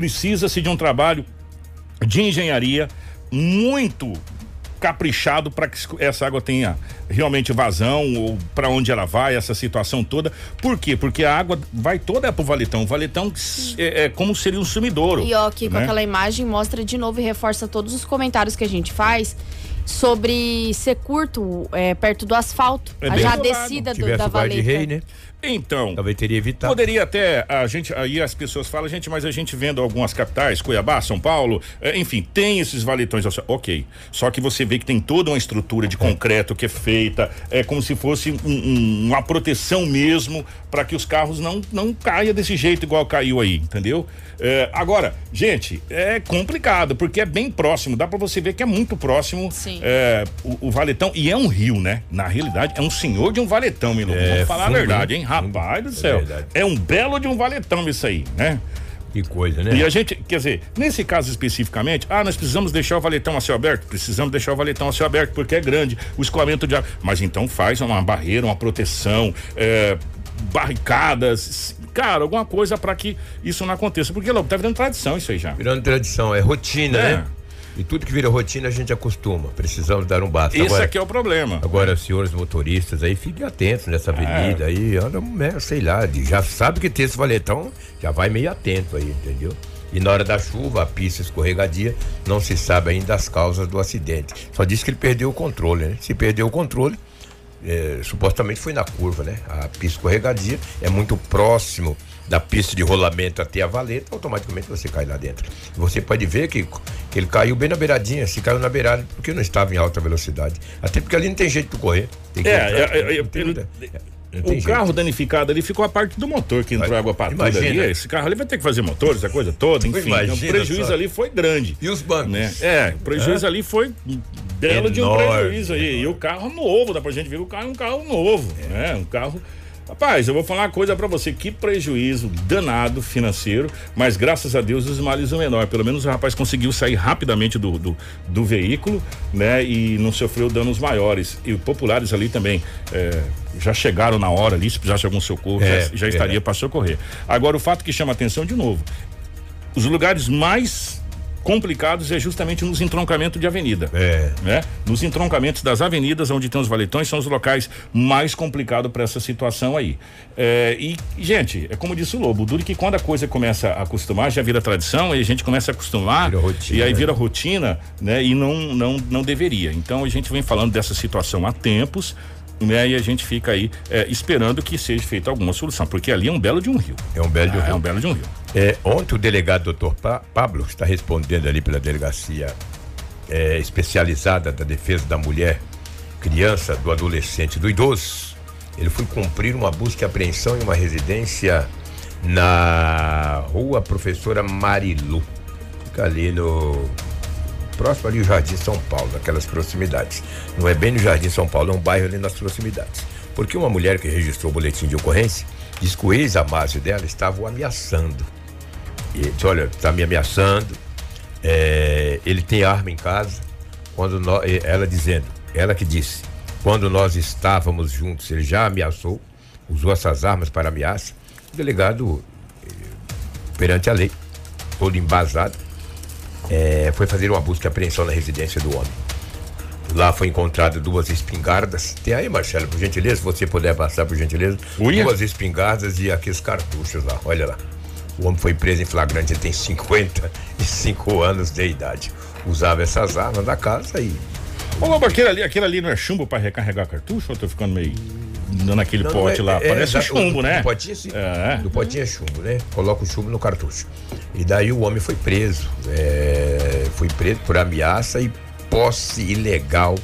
precisa-se de um trabalho de engenharia muito caprichado para que essa água tenha realmente vazão ou para onde ela vai, essa situação toda. Por quê? Porque a água vai toda para o valetão. O valetão é, é, como seria um sumidouro. E ó, aqui né? com aquela imagem mostra de novo e reforça todos os comentários que a gente faz sobre ser curto é, perto do asfalto, é já a descida do, da valeta. De rei, né? Então. Talvez teria evitado. Poderia até, a gente, aí as pessoas falam, gente, mas a gente vendo algumas capitais, Cuiabá, São Paulo, é, enfim, tem esses valetões. Ok. Só que você vê que tem toda uma estrutura de concreto que é feita, é como se fosse um, um, uma proteção mesmo para que os carros não, não caia desse jeito igual caiu aí, entendeu? É, agora, gente, é complicado, porque é bem próximo, dá para você ver que é muito próximo é, o, o, valetão, e é um rio, né? Na realidade, é um senhor de um valetão, Milo. É, Vamos falar fundo, a verdade, hein? Rapaz do céu. É, é um belo de um valetão isso aí, né? Que coisa, né? E a gente, quer dizer, nesse caso especificamente, ah, nós precisamos deixar o valetão a céu aberto? Precisamos deixar o valetão a céu aberto porque é grande o escoamento de água. Mas então faz uma barreira, uma proteção, é, barricadas, cara, alguma coisa para que isso não aconteça. Porque, Lobo, tá virando tradição isso aí já. Virando tradição, é rotina, é. né? E tudo que vira rotina a gente acostuma. Precisamos dar um basta. Esse agora, aqui é o problema. Agora, senhores motoristas aí, fiquem atentos nessa avenida é. aí. Anda, sei lá, já sabe que tem esse valetão, já vai meio atento aí, entendeu? E na hora da chuva, a pista escorregadia, não se sabe ainda as causas do acidente. Só diz que ele perdeu o controle, né? Se perdeu o controle, é, supostamente foi na curva, né? A pista escorregadia é muito próximo da pista de rolamento até a valeta, automaticamente você cai lá dentro. Você pode ver que ele caiu bem na beiradinha, se caiu na beirada, porque não estava em alta velocidade. Até porque ali não tem jeito de correr. Tem é, entrar, é, é, é, o carro danificado ali ficou a parte do motor que entrou água para tudo ali. Esse carro ali vai ter que fazer motor, essa coisa toda, enfim. Então, o prejuízo só. ali foi grande. E os bancos? Né? É, o prejuízo ali foi belo Enorme, de um prejuízo aí. Enorme. E o carro novo, dá pra gente ver o carro é um carro novo, é. né? Um carro Rapaz, eu vou falar uma coisa para você, que prejuízo danado financeiro, mas graças a Deus os males são menor. Pelo menos o rapaz conseguiu sair rapidamente do, do, do veículo, né? E não sofreu danos maiores. E populares ali também é, já chegaram na hora ali, se precisasse de algum socorro, é, já, já estaria para socorrer. Agora, o fato que chama atenção de novo, os lugares mais complicados é justamente nos entroncamentos de avenida. É. Né? Nos entroncamentos das avenidas, onde tem os valetões, são os locais mais complicados para essa situação aí. É, e, gente, é como disse o Lobo, duro que quando a coisa começa a acostumar, já vira tradição, e a gente começa a acostumar, rotina, e aí vira rotina, né? E não, não, não deveria. Então a gente vem falando dessa situação há tempos, né? E a gente fica aí é, esperando que seja feita alguma solução, porque ali é um belo de um rio. É um belo de um ah, rio. É um belo de um rio. É, ontem o delegado doutor pa Pablo está respondendo ali pela delegacia é, especializada da defesa da mulher, criança, do adolescente, do idoso. Ele foi cumprir uma busca e apreensão em uma residência na rua Professora Marilu. Fica ali no próximo ali o Jardim São Paulo, naquelas proximidades. Não é bem no Jardim São Paulo, é um bairro ali nas proximidades. Porque uma mulher que registrou o boletim de ocorrência diz que o ex-amásio dela estava o ameaçando. E disse, olha, está me ameaçando, é, ele tem arma em casa. Quando nós, ela dizendo, ela que disse, quando nós estávamos juntos, ele já ameaçou, usou essas armas para ameaça. O delegado, eh, perante a lei, todo embasado, é, foi fazer uma busca e apreensão na residência do homem. Lá foi encontrado duas espingardas. Tem aí, Marcelo, por gentileza, se você puder passar, por gentileza. Uia. Duas espingardas e aqueles cartuchos lá, olha lá. O homem foi preso em flagrante, ele tem 55 anos de idade. Usava essas armas da casa e. Ô, Lobo, aquele ali, aquele ali não é chumbo para recarregar cartucho ou eu tô ficando meio dando aquele não, pote é, lá. É, Parece é, chumbo, né? Do potinho, sim. É. Do potinho é chumbo, né? Coloca o chumbo no cartucho. E daí o homem foi preso. É, foi preso por ameaça e posse ilegal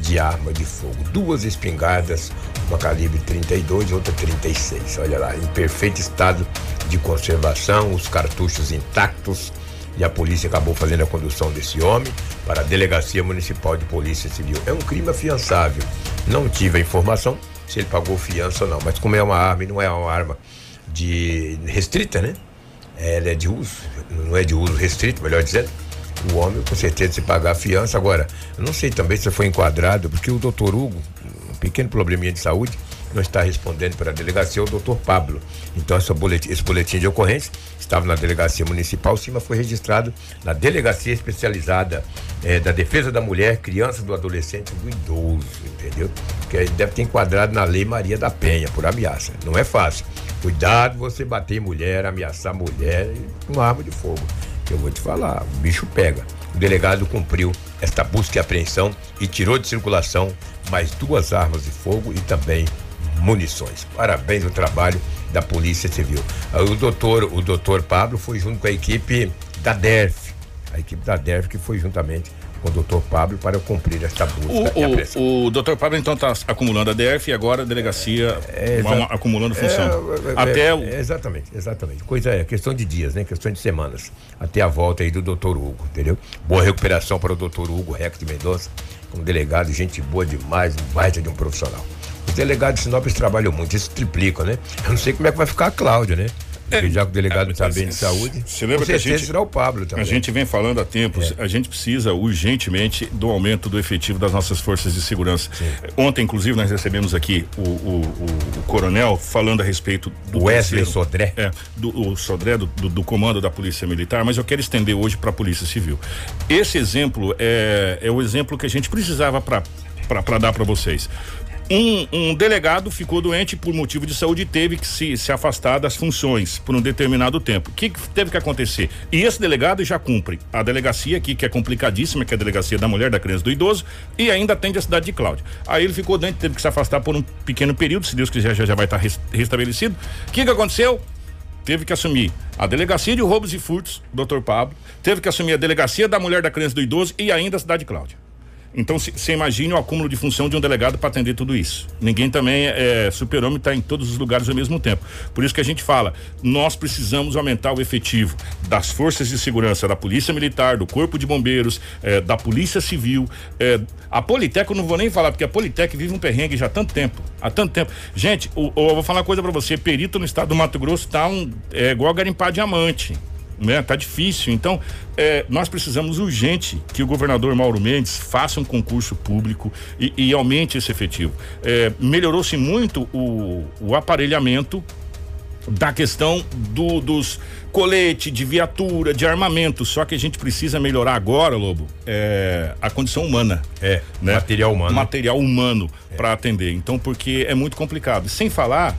de arma de fogo. Duas espingardas, uma calibre 32 e outra 36. Olha lá, em perfeito estado de conservação, os cartuchos intactos. E a polícia acabou fazendo a condução desse homem para a Delegacia Municipal de Polícia Civil. É um crime afiançável. Não tive a informação se ele pagou fiança ou não. Mas como é uma arma e não é uma arma de restrita, né? Ela é de uso, não é de uso restrito, melhor dizendo. O homem, com certeza, se pagar a fiança. Agora, eu não sei também se foi enquadrado, porque o doutor Hugo, um pequeno probleminha de saúde, não está respondendo para a delegacia, é o doutor Pablo. Então, boletim, esse boletim de ocorrência estava na delegacia municipal, cima foi registrado na delegacia especializada eh, da defesa da mulher, criança, do adolescente e do idoso, entendeu? Que deve ter enquadrado na lei Maria da Penha por ameaça. Não é fácil. Cuidado você bater mulher, ameaçar mulher com arma de fogo. Eu vou te falar, o bicho pega. O delegado cumpriu esta busca e apreensão e tirou de circulação mais duas armas de fogo e também munições. Parabéns no trabalho da Polícia Civil. O doutor, o doutor Pablo foi junto com a equipe da DERF, a equipe da DERF que foi juntamente com o doutor Pablo para cumprir esta busca o, o, o doutor Pablo então está acumulando a DERF e agora a delegacia é, uma, acumulando função. É, é, até o... Exatamente, exatamente. Coisa é, questão de dias, né? Questão de semanas. Até a volta aí do doutor Hugo, entendeu? Boa recuperação para o doutor Hugo Rex de Mendonça, como delegado, gente boa demais, um baita de um profissional. Os delegados de Sinop trabalham muito, eles triplicam, né? Eu não sei como é que vai ficar a Cláudia, né? É, já que o delegado está é, bem de saúde. Você lembra que a gente será o Pablo também. A gente vem falando há tempos, é. a gente precisa urgentemente do aumento do efetivo das nossas forças de segurança. Sim. Ontem, inclusive, nós recebemos aqui o, o, o, o coronel falando a respeito do Wesley terceiro, Sodré. É, do o Sodré, do, do, do, comando da Polícia Militar, mas eu quero estender hoje para a Polícia Civil. Esse exemplo é, é o exemplo que a gente precisava para dar para vocês. Um, um, delegado ficou doente por motivo de saúde e teve que se, se afastar das funções por um determinado tempo. O que, que, teve que acontecer? E esse delegado já cumpre a delegacia aqui, que é complicadíssima, que é a delegacia da mulher, da criança do idoso, e ainda atende a cidade de Cláudia. Aí ele ficou doente, teve que se afastar por um pequeno período, se Deus quiser já, já vai estar restabelecido. O que, que aconteceu? teve que assumir a delegacia de roubos e furtos, doutor Pablo, teve que assumir a delegacia da mulher, da criança do idoso e ainda a cidade de Cláudia. Então, você imagine o acúmulo de função de um delegado para atender tudo isso. Ninguém também é super-homem, está em todos os lugares ao mesmo tempo. Por isso que a gente fala, nós precisamos aumentar o efetivo das forças de segurança, da Polícia Militar, do Corpo de Bombeiros, é, da Polícia Civil. É, a Politec, eu não vou nem falar, porque a Politec vive um perrengue já há tanto tempo. Há tanto tempo. Gente, eu, eu vou falar uma coisa para você: perito no estado do Mato Grosso está um, é, igual garimpar diamante né? Tá difícil. Então, é, nós precisamos urgente que o governador Mauro Mendes faça um concurso público e, e aumente esse efetivo. É, Melhorou-se muito o, o aparelhamento da questão do, dos colete, de viatura, de armamento. Só que a gente precisa melhorar agora, Lobo, é, a condição humana. É, né? material humano. Material humano é. para atender. Então, porque é muito complicado. Sem falar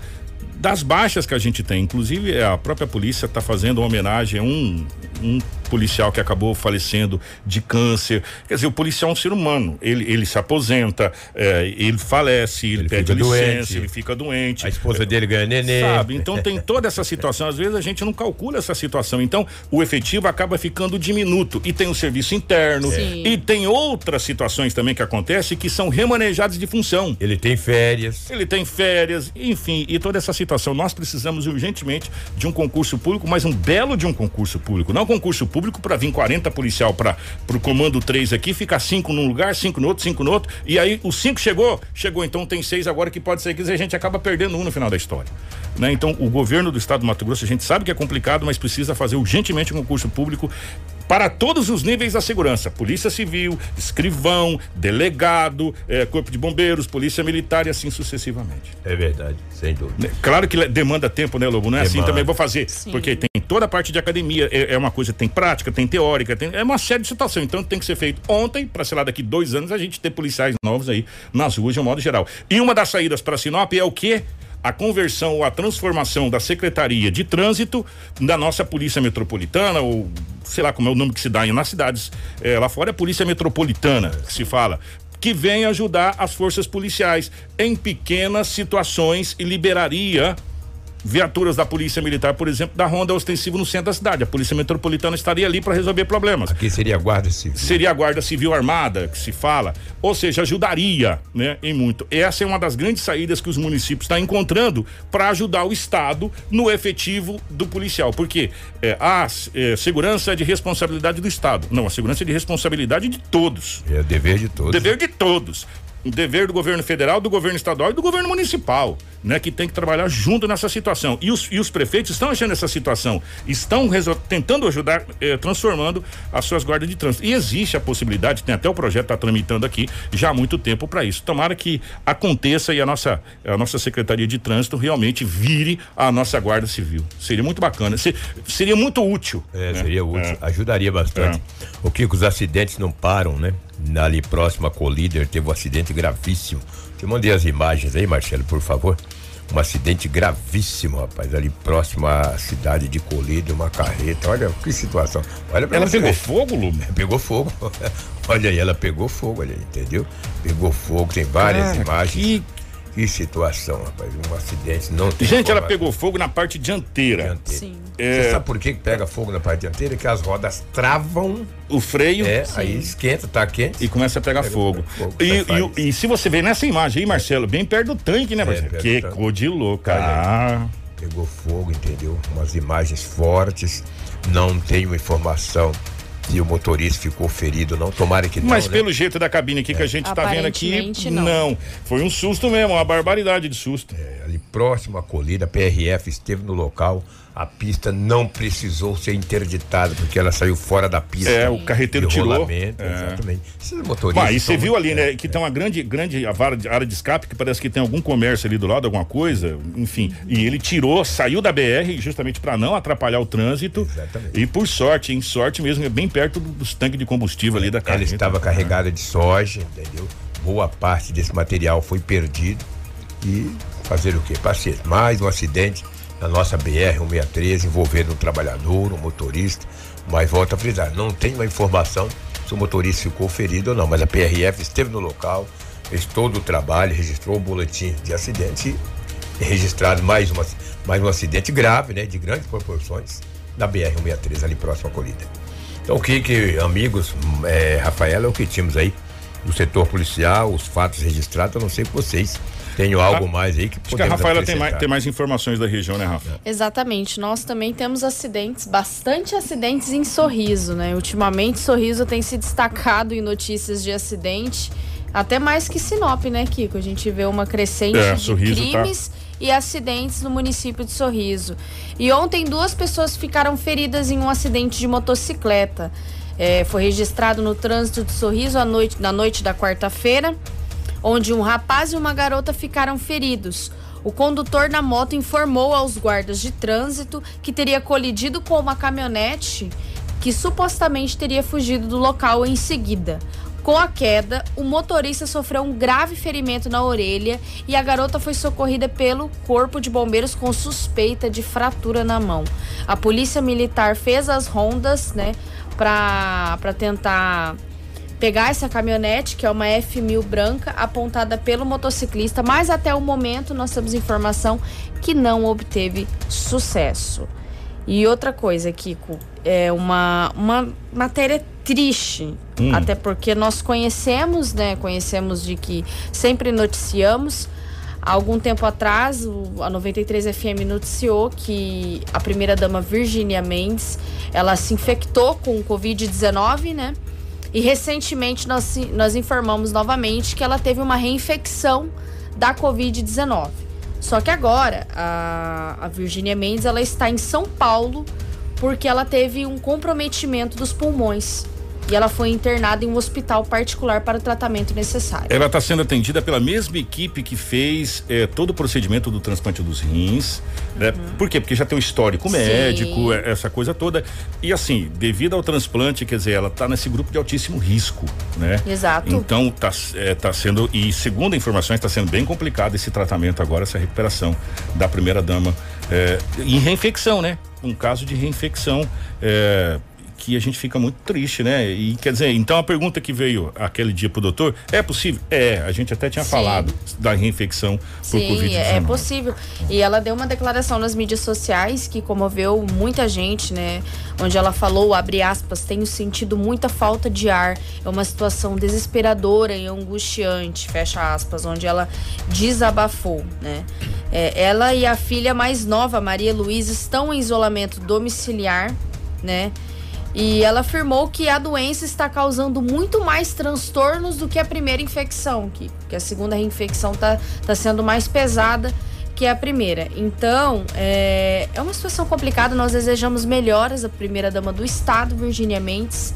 das baixas que a gente tem. Inclusive, a própria polícia está fazendo uma homenagem a um, um policial que acabou falecendo de câncer. Quer dizer, o policial é um ser humano. Ele, ele se aposenta, é, ele falece, ele, ele pede licença, doente. ele fica doente. A esposa dele ganha neném. Sabe? Então tem toda essa situação. Às vezes a gente não calcula essa situação. Então o efetivo acaba ficando diminuto. E tem o serviço interno. Sim. E tem outras situações também que acontecem que são remanejadas de função. Ele tem férias. Ele tem férias, enfim, e toda essa situação. Nós precisamos urgentemente de um concurso público, mas um belo de um concurso público. Não um concurso público público para vir 40 policial para o comando 3 aqui, ficar cinco num lugar, cinco no outro, cinco no outro, e aí os cinco chegou, chegou, então tem seis agora que pode ser que a gente acaba perdendo um no final da história. Né? Então, o governo do estado do Mato Grosso, a gente sabe que é complicado, mas precisa fazer urgentemente um concurso público para todos os níveis da segurança: Polícia Civil, escrivão, delegado, eh, Corpo de Bombeiros, Polícia Militar e assim sucessivamente. É verdade, sem dúvida. Né, claro que demanda tempo, né, Lobo? Não é assim demanda. assim também vou fazer, Sim. porque tem toda a parte de academia, é, é, uma coisa, tem prática, tem teórica, tem, é uma série de situações. Então tem que ser feito ontem, para sei lá, daqui dois anos a gente ter policiais novos aí nas ruas de um modo geral. E uma das saídas para Sinop é o quê? A conversão ou a transformação da Secretaria de Trânsito da nossa Polícia Metropolitana, ou sei lá como é o nome que se dá aí nas cidades, é, lá fora é Polícia Metropolitana que se fala, que vem ajudar as forças policiais em pequenas situações e liberaria viaturas da Polícia Militar, por exemplo, da ronda ostensiva no centro da cidade. A Polícia Metropolitana estaria ali para resolver problemas. Aqui seria a Guarda Civil. Seria a Guarda Civil Armada, que se fala. Ou seja, ajudaria, né, em muito. Essa é uma das grandes saídas que os municípios estão encontrando para ajudar o Estado no efetivo do policial. Porque é, a é, segurança é de responsabilidade do Estado. Não, a segurança é de responsabilidade de todos. É dever de todos. Dever de todos. Dever do governo federal, do governo estadual e do governo municipal, né? Que tem que trabalhar junto nessa situação. E os, e os prefeitos estão achando essa situação, estão tentando ajudar, eh, transformando as suas guardas de trânsito. E existe a possibilidade, tem até o projeto está tramitando aqui já há muito tempo para isso. Tomara que aconteça e a nossa, a nossa Secretaria de Trânsito realmente vire a nossa Guarda Civil. Seria muito bacana, ser, seria muito útil. É, né? seria útil, é. ajudaria bastante. É. O que os acidentes não param, né? Ali próximo a Colíder teve um acidente gravíssimo. Te mandei as imagens aí, Marcelo, por favor. Um acidente gravíssimo, rapaz, ali próximo à cidade de Colíder, uma carreta. Olha que situação. Olha ela pegou fogo, Lume? Pegou fogo. olha aí, ela pegou fogo, olha aí, entendeu? Pegou fogo, tem várias Cara, imagens. Que que situação, rapaz. Um acidente não tem. Gente, ela pegou fogo na parte dianteira. dianteira. Sim. É... Você sabe por que pega fogo na parte dianteira? Que as rodas travam o freio. É, Sim. aí esquenta, tá quente. E começa a pegar pega fogo. fogo. E, e, e, se você ver nessa imagem aí, Marcelo, bem perto do tanque, né, é, Marcelo? É, que cor de louca. Ah. Pegou fogo, entendeu? Umas imagens fortes. Não tenho informação e o motorista ficou ferido, não? Tomara que não. Mas né? pelo jeito da cabine aqui é. que a gente está vendo aqui, não. não. Foi um susto mesmo, uma barbaridade de susto. É, próximo à colina, a PRF esteve no local a pista não precisou ser interditada, porque ela saiu fora da pista. É, o carreteiro tirou. É. Exatamente. Esses motoristas. Mas, e você viu ali, né, é, que é. tem uma grande, grande área de escape, que parece que tem algum comércio ali do lado, alguma coisa, enfim. E ele tirou, saiu da BR justamente para não atrapalhar o trânsito. Exatamente. E por sorte, em sorte mesmo, é bem perto dos tanques de combustível ali da carreta. Ela estava carregada de soja, entendeu? Boa parte desse material foi perdido. E fazer o quê? Paciência. Mais um acidente na nossa BR-163 envolvendo um trabalhador, um motorista. Mas volta a frisar, não tem uma informação se o motorista ficou ferido ou não, mas a PRF esteve no local, fez todo o trabalho, registrou o boletim de acidente e registrado mais, uma, mais um acidente grave, né, de grandes proporções, na BR-163, ali próximo à. Então, o que, que amigos, é, Rafaela, é o que tínhamos aí do setor policial, os fatos registrados, eu não sei vocês tenho algo mais aí que Acho que a Rafaela tem mais, tem mais informações da região, né, Rafa? Exatamente. Nós também temos acidentes, bastante acidentes em Sorriso, né? Ultimamente, Sorriso tem se destacado em notícias de acidente, até mais que Sinop, né, Kiko? A gente vê uma crescente é, de tá crimes. Tá e acidentes no município de Sorriso. E ontem duas pessoas ficaram feridas em um acidente de motocicleta. É, foi registrado no trânsito de Sorriso noite, na noite da quarta-feira onde um rapaz e uma garota ficaram feridos. O condutor da moto informou aos guardas de trânsito que teria colidido com uma caminhonete que supostamente teria fugido do local em seguida. Com a queda, o motorista sofreu um grave ferimento na orelha e a garota foi socorrida pelo Corpo de Bombeiros com suspeita de fratura na mão. A polícia militar fez as rondas, né, para tentar pegar essa caminhonete, que é uma F1000 branca, apontada pelo motociclista, mas até o momento nós temos informação que não obteve sucesso. E outra coisa, Kiko, é uma, uma matéria triste, hum. até porque nós conhecemos, né? Conhecemos de que sempre noticiamos. Algum tempo atrás, a 93 FM noticiou que a primeira-dama Virginia Mendes, ela se infectou com o Covid-19, né? E recentemente nós, nós informamos novamente que ela teve uma reinfecção da Covid-19. Só que agora a, a Virginia Mendes ela está em São Paulo porque ela teve um comprometimento dos pulmões e ela foi internada em um hospital particular para o tratamento necessário. Ela está sendo atendida pela mesma equipe que fez é, todo o procedimento do transplante dos rins. Né? Uhum. Por quê? Porque já tem um histórico médico, é, essa coisa toda. E assim, devido ao transplante, quer dizer, ela está nesse grupo de altíssimo risco, né? Exato. Então está é, tá sendo, e segundo informações, está sendo bem complicado esse tratamento agora, essa recuperação da primeira dama. É, em reinfecção, né? Um caso de reinfecção. É, que a gente fica muito triste, né? E quer dizer, então a pergunta que veio aquele dia pro doutor, é possível? É, a gente até tinha Sim. falado da reinfecção por Sim, Covid-19. é possível. E ela deu uma declaração nas mídias sociais que comoveu muita gente, né? Onde ela falou, abre aspas, tenho sentido muita falta de ar, é uma situação desesperadora e angustiante, fecha aspas, onde ela desabafou, né? É, ela e a filha mais nova, Maria Luísa, estão em isolamento domiciliar, né? E ela afirmou que a doença está causando muito mais transtornos do que a primeira infecção, que, que a segunda reinfecção está tá sendo mais pesada que a primeira. Então, é, é uma situação complicada. Nós desejamos melhoras à primeira-dama do Estado, Virginia Mendes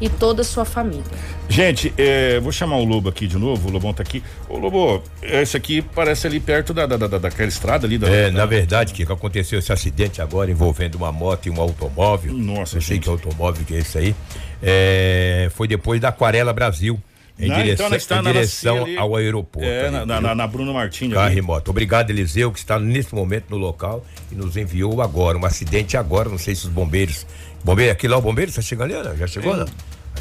e toda a sua família. Gente, é, vou chamar o Lobo aqui de novo, o Lobão tá aqui. Ô Lobo, esse aqui parece ali perto da, da, da daquela estrada ali. Da, é, da... na verdade, que aconteceu esse acidente agora envolvendo uma moto e um automóvel. Nossa, Não sei que automóvel que é esse aí. É, foi depois da Aquarela Brasil. Em Não, direção, então, está em direção ao aeroporto. É, ali, na, na, na, na Bruno Martins. Carro ali. e moto. Obrigado, Eliseu, que está nesse momento no local e nos enviou agora. Um acidente agora, não sei se os bombeiros. Bombeiro, aqui lá o bombeiro está chegando ali, Ana? Já chegou, não?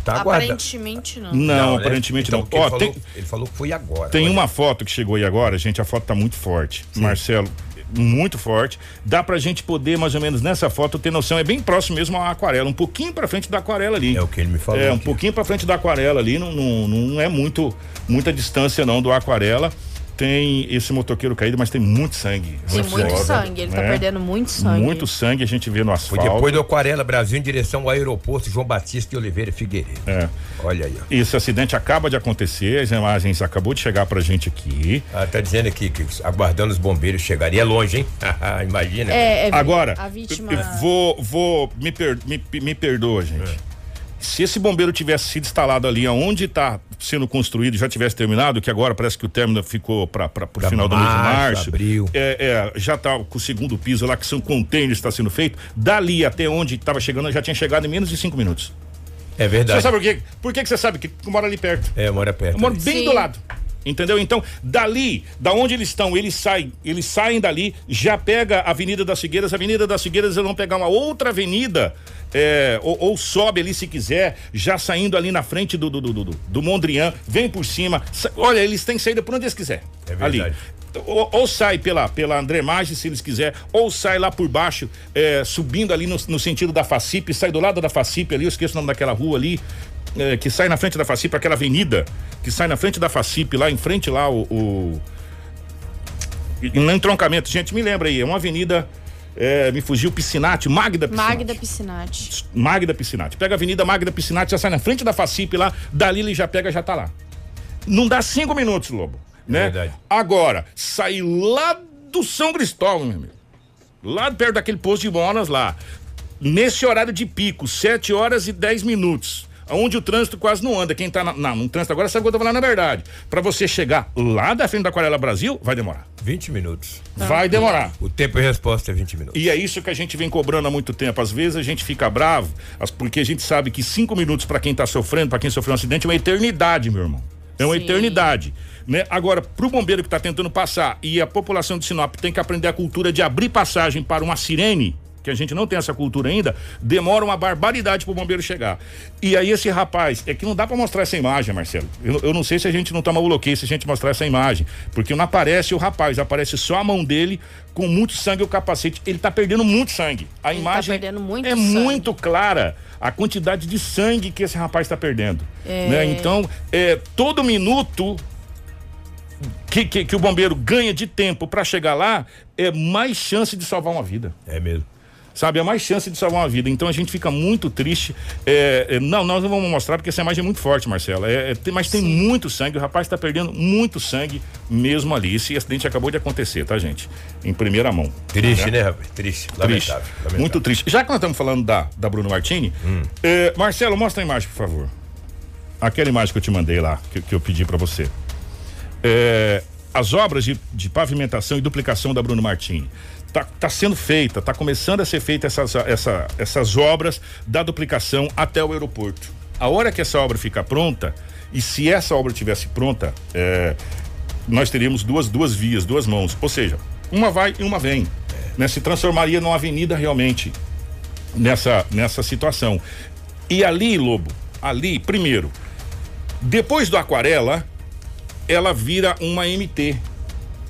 Tá aguardando. Aparentemente não. Não, né? aparentemente Então, não. porque ele, Ó, falou, tem, ele falou que foi agora. tem Olha. uma foto que chegou aí agora, gente, a foto tá muito forte. Marcelo, muito forte. Dá pra gente poder, mais ou menos, nessa foto, ter noção. É bem próximo mesmo à aquarela, um pouquinho pra frente da aquarela ali. É o que ele me falou. É, um aqui. pouquinho pra frente da aquarela ali, não, não, não é muito, muita distância não do aquarela. Tem esse motoqueiro caído, mas tem muito sangue. Tem muito sangue, ele tá né? perdendo muito sangue. Muito sangue a gente vê no Foi asfalto. depois do Aquarela Brasil em direção ao aeroporto João Batista de Oliveira Figueiredo. É. Olha aí, ó. Esse acidente acaba de acontecer, as imagens acabou de chegar pra gente aqui. Ah, tá dizendo aqui que aguardando os bombeiros chegarem. É longe, hein? Imagina. É, é, Agora, a vítima. vou, vou me, per, me, me perdoa, gente. É. Se esse bombeiro tivesse sido instalado ali onde está sendo construído, já tivesse terminado, que agora parece que o término ficou para o final do mês de março, abril. É, é, já está com o segundo piso lá, que são containers, está sendo feito. Dali até onde estava chegando, já tinha chegado em menos de cinco minutos. É Você verdade. sabe por quê? Por que, que você sabe que eu moro ali perto? É, mora perto. Eu moro bem Sim. do lado. Entendeu? Então, dali, da onde eles estão, eles saem, eles saem dali, já pega a Avenida das Figueiras, a Avenida das Figueiras eles vão pegar uma outra avenida, é, ou, ou sobe ali se quiser, já saindo ali na frente do, do, do, do, do Mondrian, vem por cima. sa- Olha, eles têm saída por onde eles quiser. É ali. verdade. Ou, ou sai pela, pela André Maggi, se eles quiser, ou sai lá por baixo, é, subindo ali no, no sentido da Facip, sai do lado da Facip ali, eu esqueço o nome daquela rua ali, é, que sai na frente da Facip, aquela avenida que sai na frente da Facip, lá em frente lá o. o no entroncamento, gente, me lembra aí, é uma avenida. é, me fugiu Piscinati, Magda Piscinati. Magda Piscinati. Magda Piscinati. Pega a Avenida Magda Piscinati, já sai na frente da Facip lá, dali ele já pega, já tá lá. Não dá cinco minutos, Lobo. Né? verdade. Agora, sair lá do São Cristóvão, meu amigo. Lá perto daquele posto de Monas lá. Nesse horário de pico, 7 horas e 10 minutos. Onde o trânsito quase não anda. Quem tá na, na- no trânsito agora sabe o que eu tô falando na verdade. Pra você chegar lá da frente da Aquarela Brasil, vai demorar. 20 minutos. Vai demorar. O tempo de resposta é 20 minutos. E é isso que a gente vem cobrando há muito tempo. Às vezes a gente fica bravo, porque a gente sabe que cinco minutos para quem tá sofrendo, para quem sofreu um acidente, é uma eternidade, meu irmão. É uma Sim. eternidade. Né? Agora, pro bombeiro que tá tentando passar e a população de Sinop tem que aprender a cultura de abrir passagem para uma sirene, que a gente não tem essa cultura ainda, demora uma barbaridade pro bombeiro chegar. E aí esse rapaz, é que não dá para mostrar essa imagem, Marcelo. Eu, eu não sei se a gente não toma o bloqueio se a gente mostrar essa imagem, porque não aparece o rapaz, aparece só a mão dele com muito sangue e o capacete. Ele tá perdendo muito sangue. A Ele tá imagem perdendo muito é sangue. muito clara a quantidade de sangue que esse rapaz está perdendo. É. né? Então, é, todo minuto que, que, que o bombeiro ganha de tempo para chegar lá é mais chance de salvar uma vida. É mesmo. Sabe, é mais chance de salvar uma vida. Então a gente fica muito triste. É, é, não, nós não vamos mostrar porque essa imagem é muito forte, Marcela. É, é, tem- mas tem muito sangue. O rapaz está perdendo muito sangue mesmo ali. Esse acidente acabou de acontecer, tá, gente? Em primeira mão. Triste, né, rapaz? Triste. Triste. Lamentável. lamentável. Muito triste. Já que nós estamos falando da, da Bruno Martini, eh, Marcelo, mostra a imagem, por favor. Aquela imagem que eu te mandei lá, que, que eu pedi para você. Eh, as obras de, de pavimentação e duplicação da Bruno Martini. Tá, tá sendo feita, tá começando a ser feita essas, essa, essas obras da duplicação até o aeroporto. A hora que essa obra ficar pronta, e se essa obra tivesse pronta, eh, nós teríamos duas, duas vias, duas mãos. Ou seja, uma vai e uma vem. Né? Se transformaria numa avenida realmente nessa, nessa situação. E ali, Lobo, ali, primeiro, depois do Aquarela, ela vira uma MT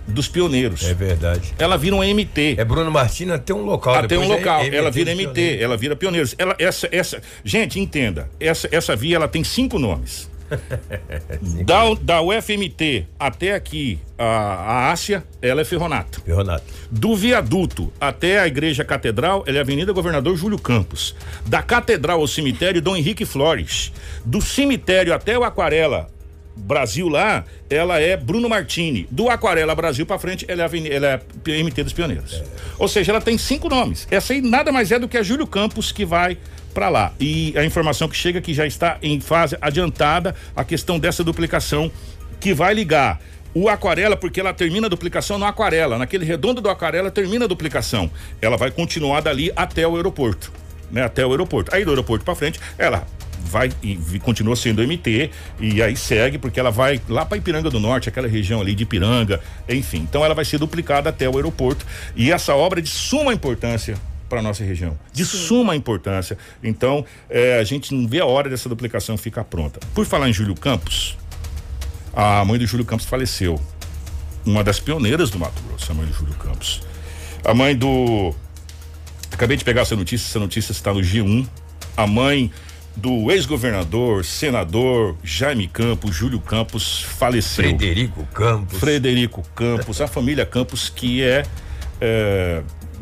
dos pioneiros. É verdade. Ela vira uma MT. É Bruno Martins até um local. Até um é local, MT ela vira MT, ela vira pioneiros. Ela, essa, essa, gente, entenda, essa, essa via ela tem cinco nomes. da, da UFMT até aqui, a, a Ásia, ela é Ferronato. Ferronato. Do viaduto até a Igreja Catedral, ela é Avenida Governador Júlio Campos. Da Catedral ao cemitério, Dom Henrique Flores. Do cemitério até o Aquarela, Brasil lá, ela é Bruno Martini. Do Aquarela Brasil para frente, ela é, Avenida, ela é PMT dos Pioneiros. É. Ou seja, ela tem cinco nomes. Essa aí nada mais é do que a Júlio Campos que vai para lá. E a informação que chega que já está em fase adiantada a questão dessa duplicação que vai ligar o aquarela, porque ela termina a duplicação no aquarela, naquele redondo do aquarela termina a duplicação. Ela vai continuar dali até o aeroporto, né? Até o aeroporto. Aí do aeroporto para frente, ela vai e continua sendo MT e aí segue porque ela vai lá para Ipiranga do Norte, aquela região ali de Ipiranga, enfim. Então ela vai ser duplicada até o aeroporto e essa obra é de suma importância para nossa região, de Sim. suma importância. Então é, a gente não vê a hora dessa duplicação ficar pronta. Por falar em Júlio Campos, a mãe do Júlio Campos faleceu, uma das pioneiras do Mato Grosso, a mãe do Júlio Campos. A mãe do Acabei de pegar essa notícia, essa notícia está no G1. A mãe do ex-governador, senador Jaime Campos, Júlio Campos, faleceu. Frederico Campos. Frederico Campos, a família Campos, que é, é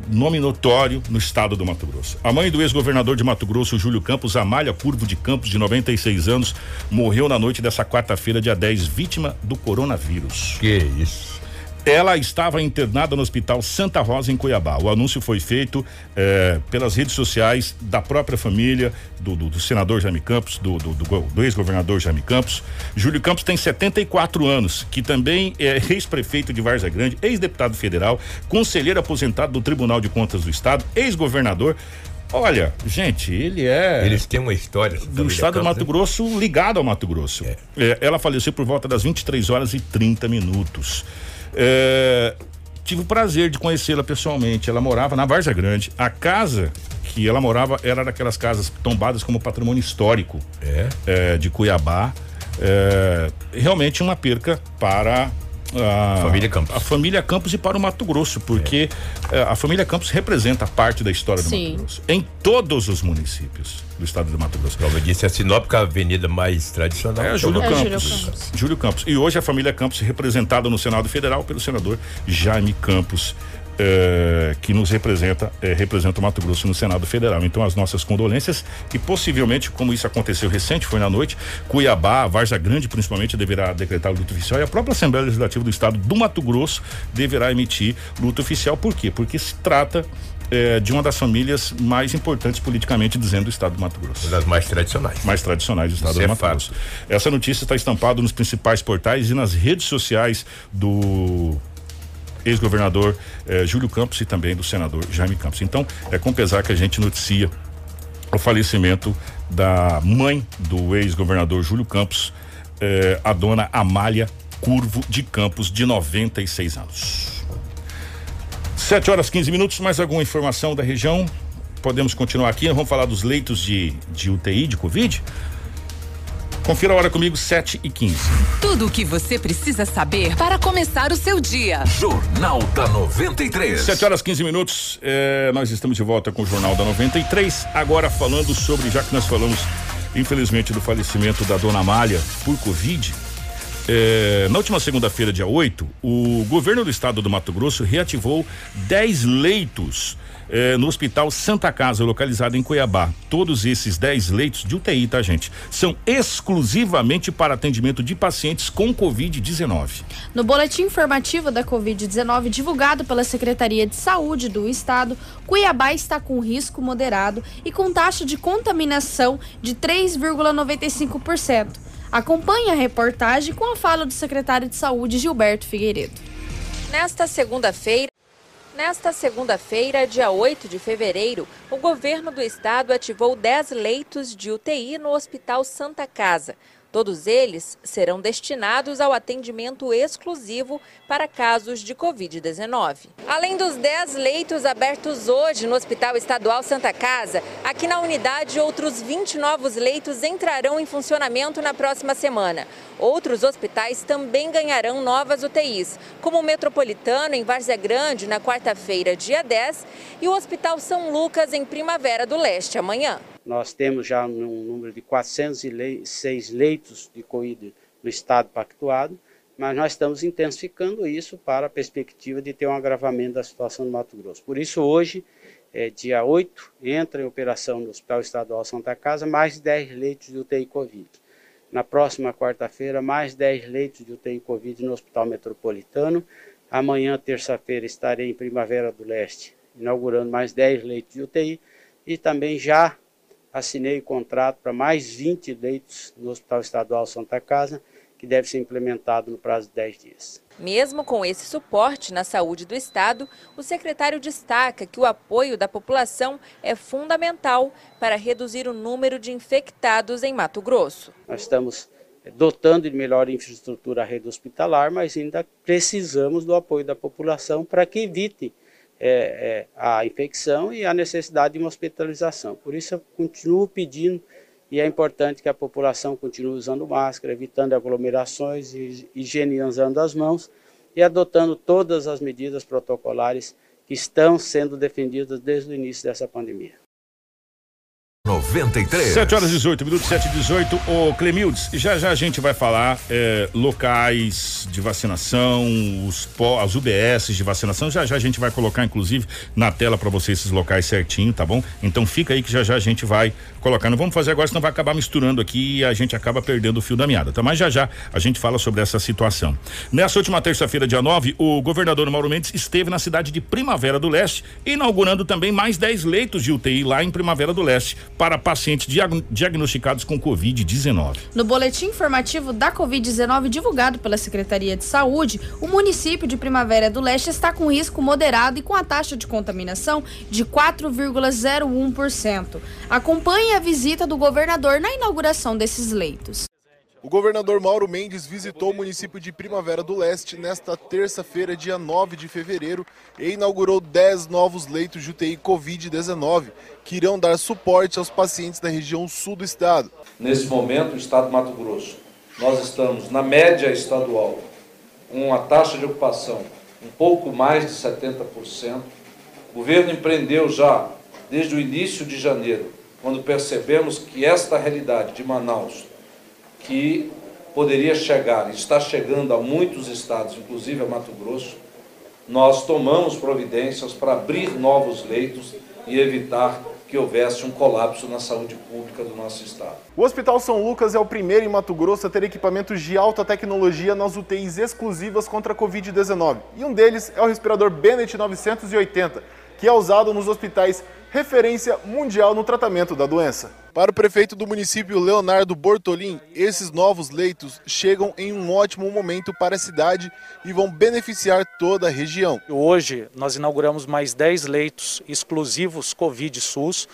nome notório no estado do Mato Grosso. A mãe do ex-governador de Mato Grosso, Júlio Campos, Amália Curvo de Campos, de 96 anos, morreu na noite dessa quarta-feira, dia 10, vítima do coronavírus. Que isso. Ela estava internada no Hospital Santa Rosa, em Cuiabá. O anúncio foi feito eh, pelas redes sociais da própria família, do, do, do senador Jaime Campos, do, do, do ex-governador Jaime Campos. Júlio Campos tem 74 anos, que também é ex-prefeito de Várzea Grande, ex-deputado federal, conselheiro aposentado do Tribunal de Contas do Estado, ex-governador. Olha, gente, ele é. Eles têm uma história. Do estado do Mato né? Grosso, ligado ao Mato Grosso. É. É, ela faleceu por volta das 23 horas e 30 minutos. É, tive o prazer de conhecê-la pessoalmente. Ela morava na Várzea Grande. A casa que ela morava era daquelas casas tombadas como patrimônio histórico é. É, de Cuiabá. É, realmente uma perca para a família Campos. A família Campos e para o Mato Grosso, porque é. a família Campos representa parte da história do Sim. Mato Grosso em todos os municípios do estado do Mato Grosso. Como eu disse, a Sinop é a avenida mais tradicional. É, Júlio, é Campos. Júlio Campos. Júlio Campos. E hoje a família Campos representada no Senado Federal pelo senador Jaime Campos é, que nos representa, é, representa o Mato Grosso no Senado Federal. Então, as nossas condolências e possivelmente, como isso aconteceu recente, foi na noite, Cuiabá, Varza Grande, principalmente, deverá decretar luto oficial e a própria Assembleia Legislativa do Estado do Mato Grosso deverá emitir luto oficial. Por quê? Porque se trata é, de uma das famílias mais importantes politicamente dizendo do estado do Mato Grosso. Das mais tradicionais. Mais tradicionais do estado Isso do é Mato fato. Grosso. Essa notícia está estampada nos principais portais e nas redes sociais do ex-governador eh, Júlio Campos e também do senador Jaime Campos. Então, é com pesar que a gente noticia o falecimento da mãe do ex-governador Júlio Campos, eh, a dona Amália Curvo de Campos, de 96 anos. 7 horas 15 minutos, mais alguma informação da região? Podemos continuar aqui, vamos falar dos leitos de, de UTI, de Covid? Confira a hora comigo, 7 e 15. Tudo o que você precisa saber para começar o seu dia. Jornal da 93. 7 horas 15 minutos. É, nós estamos de volta com o Jornal da 93. Agora falando sobre, já que nós falamos, infelizmente, do falecimento da dona Amália por Covid. É, na última segunda-feira, dia 8, o governo do estado do Mato Grosso reativou 10 leitos eh, no Hospital Santa Casa, localizado em Cuiabá. Todos esses 10 leitos de UTI, tá, gente? São exclusivamente para atendimento de pacientes com Covid-19. No boletim informativo da Covid-19, divulgado pela Secretaria de Saúde do Estado, Cuiabá está com risco moderado e com taxa de contaminação de 3,95%. Acompanhe a reportagem com a fala do secretário de Saúde, Gilberto Figueiredo. Nesta segunda-feira, Nesta segunda-feira, dia 8 de fevereiro, o governo do estado ativou 10 leitos de UTI no Hospital Santa Casa. Todos eles serão destinados ao atendimento exclusivo para casos de Covid-19. Além dos 10 leitos abertos hoje no Hospital Estadual Santa Casa, aqui na unidade outros 20 novos leitos entrarão em funcionamento na próxima semana. Outros hospitais também ganharão novas UTIs, como o Metropolitano em Várzea Grande na quarta-feira, dia 10, e o Hospital São Lucas em Primavera do Leste amanhã. Nós temos já um número de 406 leitos de Covid no estado pactuado, mas nós estamos intensificando isso para a perspectiva de ter um agravamento da situação do Mato Grosso. Por isso, hoje, é, dia 8, entra em operação no Hospital Estadual Santa Casa mais 10 leitos de UTI Covid. Na próxima quarta-feira, mais 10 leitos de UTI Covid no Hospital Metropolitano. Amanhã, terça-feira, estarei em Primavera do Leste, inaugurando mais 10 leitos de UTI. E também já assinei o contrato para mais 20 leitos no Hospital Estadual Santa Casa, que deve ser implementado no prazo de 10 dias. Mesmo com esse suporte na saúde do Estado, o secretário destaca que o apoio da população é fundamental para reduzir o número de infectados em Mato Grosso. Nós estamos dotando de melhor infraestrutura a rede hospitalar, mas ainda precisamos do apoio da população para que evite é, é, a infecção e a necessidade de uma hospitalização. Por isso, eu continuo pedindo e é importante que a população continue usando máscara, evitando aglomerações, higienizando as mãos e adotando todas as medidas protocolares que estão sendo defendidas desde o início dessa pandemia. 93. 7 horas 18 minutos, 7 e 18. Ô Clemildes, já já a gente vai falar é, locais de vacinação, os as UBS de vacinação. Já já a gente vai colocar, inclusive, na tela para você esses locais certinho, tá bom? Então fica aí que já já a gente vai colocar. Não vamos fazer agora, senão vai acabar misturando aqui e a gente acaba perdendo o fio da meada, tá? Mas já já a gente fala sobre essa situação. Nessa última terça-feira, dia 9, o governador Mauro Mendes esteve na cidade de Primavera do Leste, inaugurando também mais 10 leitos de UTI lá em Primavera do Leste para pacientes diagnosticados com Covid-19. No boletim informativo da Covid-19 divulgado pela Secretaria de Saúde, o município de Primavera do Leste está com risco moderado e com a taxa de contaminação de 4,01%. Acompanhe a visita do governador na inauguração desses leitos. O governador Mauro Mendes visitou o município de Primavera do Leste nesta terça-feira, dia 9 de fevereiro, e inaugurou 10 novos leitos de UTI Covid-19, que irão dar suporte aos pacientes da região sul do estado. Nesse momento, o estado do Mato Grosso, nós estamos na média estadual, com uma taxa de ocupação um pouco mais de 70%. O governo empreendeu já, desde o início de janeiro, quando percebemos que esta realidade de Manaus que poderia chegar, está chegando a muitos estados, inclusive a Mato Grosso, nós tomamos providências para abrir novos leitos e evitar que houvesse um colapso na saúde pública do nosso estado. O Hospital São Lucas é o primeiro em Mato Grosso a ter equipamentos de alta tecnologia nas UTIs exclusivas contra a Covid-19. E um deles é o respirador Bennett 980, que é usado nos hospitais referência mundial no tratamento da doença. Para o prefeito do município, Leonardo Bortolim, esses novos leitos chegam em um ótimo momento para a cidade e vão beneficiar toda a região. Hoje nós inauguramos mais 10 leitos exclusivos Covid-SUS,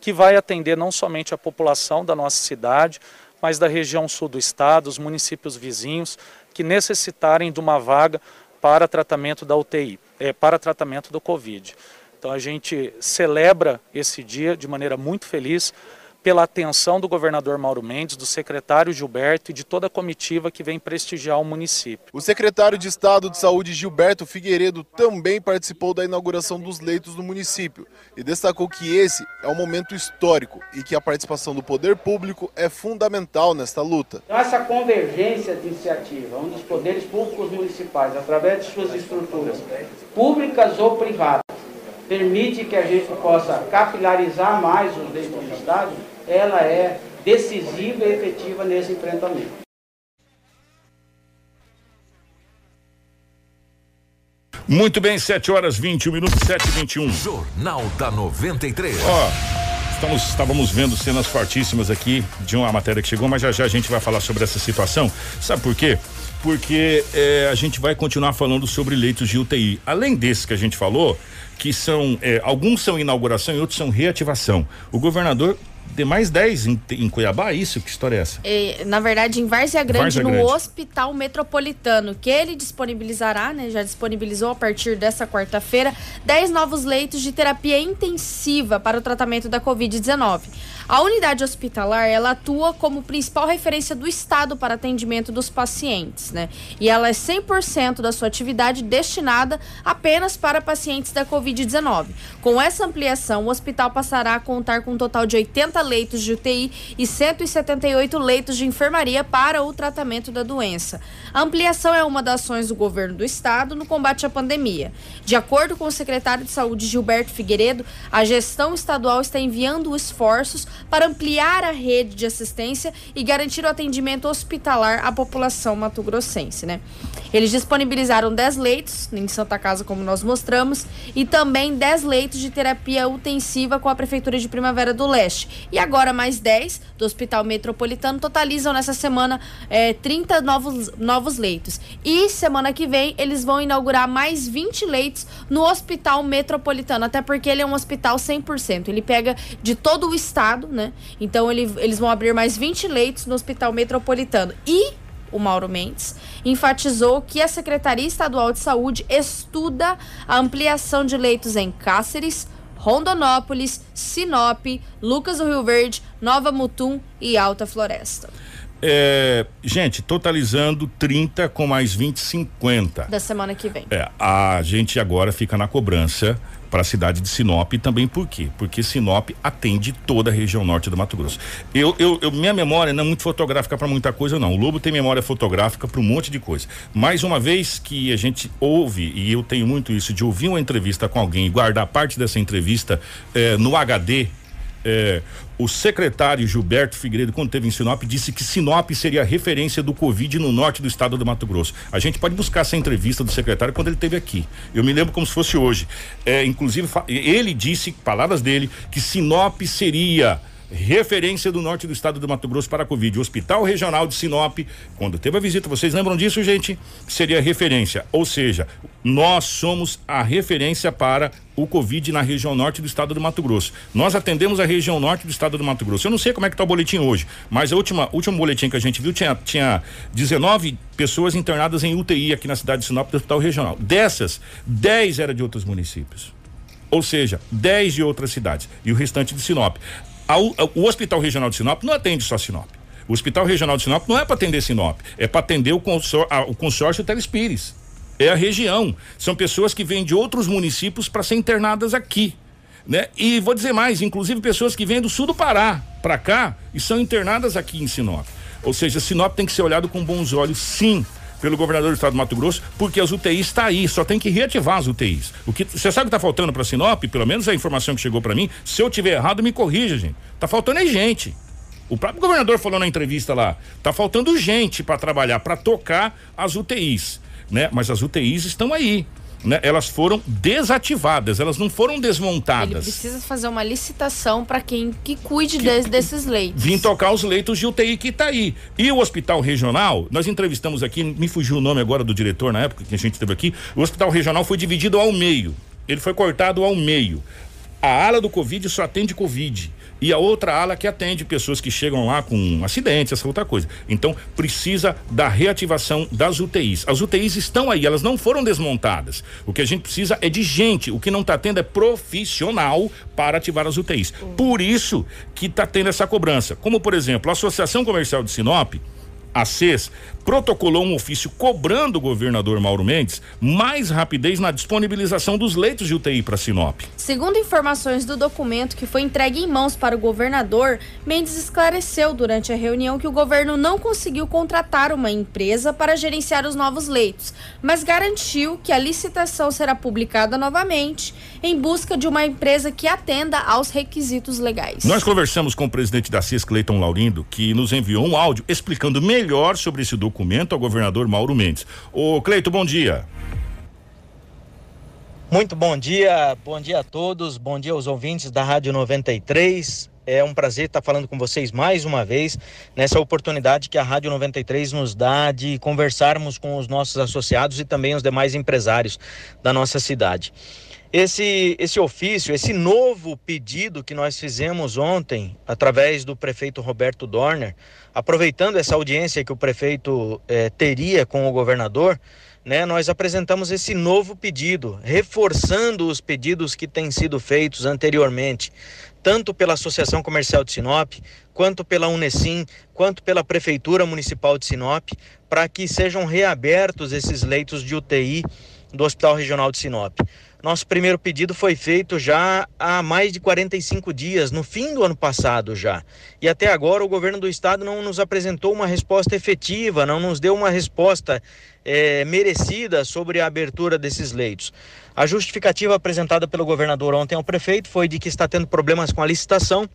que vai atender não somente a população da nossa cidade, mas da região sul do estado, os municípios vizinhos, que necessitarem de uma vaga para tratamento da UTI, é, para tratamento do Covid. Então a gente celebra esse dia de maneira muito feliz pela atenção do governador Mauro Mendes, do secretário Gilberto e de toda a comitiva que vem prestigiar o município. O secretário de Estado de Saúde Gilberto Figueiredo também participou da inauguração dos leitos no município e destacou que esse é um momento histórico e que a participação do poder público é fundamental nesta luta. Então, essa convergência de iniciativa, onde os poderes públicos municipais, através de suas estruturas públicas ou privadas, permite que a gente possa capilarizar mais os leitos do Estado, ela é decisiva e efetiva nesse enfrentamento. Muito bem, 7 horas 21 minutos, 7 e 21. Jornal da 93. Ó, estamos, estávamos vendo cenas fortíssimas aqui de uma matéria que chegou, mas já já a gente vai falar sobre essa situação. Sabe por quê? Porque é, a gente vai continuar falando sobre leitos de UTI. Além desse que a gente falou, que são, é, alguns são inauguração e outros são reativação. O governador tem mais 10 em, em, Cuiabá, isso? Que história é essa? É, na verdade, em Várzea Grande, Várzea no Grande. Hospital Metropolitano, que ele disponibilizará, né? Já disponibilizou a partir dessa quarta-feira, 10 novos leitos de terapia intensiva para o tratamento da Covid-19. A unidade hospitalar, ela atua como principal referência do Estado para atendimento dos pacientes, né? E ela é 100% da sua atividade destinada apenas para pacientes da Covid-19. Com essa ampliação, o hospital passará a contar com um total de 80 leitos de UTI e 178 leitos de enfermaria para o tratamento da doença. A ampliação é uma das ações do governo do estado no combate à pandemia. De acordo com o secretário de Saúde Gilberto Figueiredo, a gestão estadual está enviando esforços para ampliar a rede de assistência e garantir o atendimento hospitalar à população mato-grossense, né? Eles disponibilizaram 10 leitos em Santa Casa, como nós mostramos, e também 10 leitos de terapia intensiva com a Prefeitura de Primavera do Leste. E agora mais 10 do Hospital Metropolitano totalizam nessa semana é, 30 novos, novos leitos. E semana que vem eles vão inaugurar mais 20 leitos no Hospital Metropolitano, até porque ele é um hospital 100%. Ele pega de todo o estado, né? Então ele, eles vão abrir mais 20 leitos no Hospital Metropolitano. E o Mauro Mendes, enfatizou que a Secretaria Estadual de Saúde estuda a ampliação de leitos em Cáceres, Rondonópolis, Sinop, Lucas do Rio Verde, Nova Mutum e Alta Floresta. É, gente, totalizando 30 com mais 20, 50. Da semana que vem. É, a gente agora fica na cobrança para a cidade de Sinop também por quê? Porque Sinop atende toda a região norte do Mato Grosso. Eu, eu, eu minha memória não é muito fotográfica para muita coisa não. O Lobo tem memória fotográfica para um monte de coisa. Mais uma vez que a gente ouve e eu tenho muito isso de ouvir uma entrevista com alguém e guardar parte dessa entrevista eh, no HD é, o secretário Gilberto Figueiredo, quando teve em Sinop, disse que Sinop seria a referência do Covid no norte do estado do Mato Grosso. A gente pode buscar essa entrevista do secretário quando ele esteve aqui. Eu me lembro como se fosse hoje. É, inclusive, ele disse, palavras dele, que Sinop seria referência do norte do estado do Mato Grosso para a Covid. O Hospital Regional de Sinop, quando teve a visita, vocês lembram disso, gente? Seria referência. Ou seja, nós somos a referência para o Covid na região norte do estado do Mato Grosso. Nós atendemos a região norte do estado do Mato Grosso. Eu não sei como é que está o boletim hoje, mas a última último boletim que a gente viu tinha, tinha 19 pessoas internadas em UTI aqui na cidade de Sinop do Hospital Regional. Dessas, 10 eram de outros municípios. Ou seja, 10 de outras cidades e o restante de Sinop o Hospital Regional de Sinop não atende só Sinop. O Hospital Regional de Sinop não é para atender Sinop, é para atender o, consórcio Telespires. É a região. São pessoas que vêm de outros municípios para ser internadas aqui. Né? E vou dizer mais, inclusive pessoas que vêm do sul do Pará para cá e são internadas aqui em Sinop. Ou seja, Sinop tem que ser olhado com bons olhos, sim pelo governador do estado do Mato Grosso, porque as UTIs está aí, só tem que reativar as UTIs. O que você sabe que está faltando para Sinop, pelo menos a informação que chegou para mim, se eu tiver errado me corrija, gente. Tá faltando é gente. O próprio governador falou na entrevista lá, tá faltando gente para trabalhar, para tocar as UTIs, né? Mas as UTIs estão aí né, elas foram desativadas, elas não foram desmontadas. Ele precisa fazer uma licitação para quem que cuide que, de, desses leitos. Vim tocar os leitos de UTI que está aí. E o hospital regional, nós entrevistamos aqui, me fugiu o nome agora do diretor na época que a gente esteve aqui. O hospital regional foi dividido ao meio. Ele foi cortado ao meio. A ala do Covid só atende Covid e a outra ala que atende pessoas que chegam lá com acidentes, essa outra coisa. Então, precisa da reativação das UTIs. As UTIs estão aí, elas não foram desmontadas. O que a gente precisa é de gente. O que não está tendo é profissional para ativar as UTIs. Por isso que está tendo essa cobrança. Como, por exemplo, a Associação Comercial de Sinop a CES protocolou um ofício cobrando o governador Mauro Mendes mais rapidez na disponibilização dos leitos de UTI para Sinop. Segundo informações do documento que foi entregue em mãos para o governador, Mendes esclareceu durante a reunião que o governo não conseguiu contratar uma empresa para gerenciar os novos leitos, mas garantiu que a licitação será publicada novamente em busca de uma empresa que atenda aos requisitos legais. Nós conversamos com o presidente da CES, Cleiton Laurindo, que nos enviou um áudio explicando melhor sobre esse documento ao governador Mauro Mendes. Ô Cleito, bom dia. Muito bom dia, bom dia a todos, bom dia aos ouvintes da Rádio 93. É um prazer estar falando com vocês mais uma vez nessa oportunidade que a Rádio 93 nos dá de conversarmos com os nossos associados e também os demais empresários da nossa cidade. Esse, esse ofício, esse novo pedido que nós fizemos ontem, através do prefeito Roberto Dorner, aproveitando essa audiência que o prefeito eh, teria com o governador, né, nós apresentamos esse novo pedido, reforçando os pedidos que têm sido feitos anteriormente, tanto pela Associação Comercial de Sinop, quanto pela Unesim, quanto pela Prefeitura Municipal de Sinop, para que sejam reabertos esses leitos de UTI do Hospital Regional de Sinop. Nosso primeiro pedido foi feito já há mais de 45 dias, no fim do ano passado já. E até agora o governo do estado não nos apresentou uma resposta efetiva, não nos deu uma resposta é, merecida sobre a abertura desses leitos. A justificativa apresentada pelo governador ontem ao prefeito foi de que está tendo problemas com a licitação,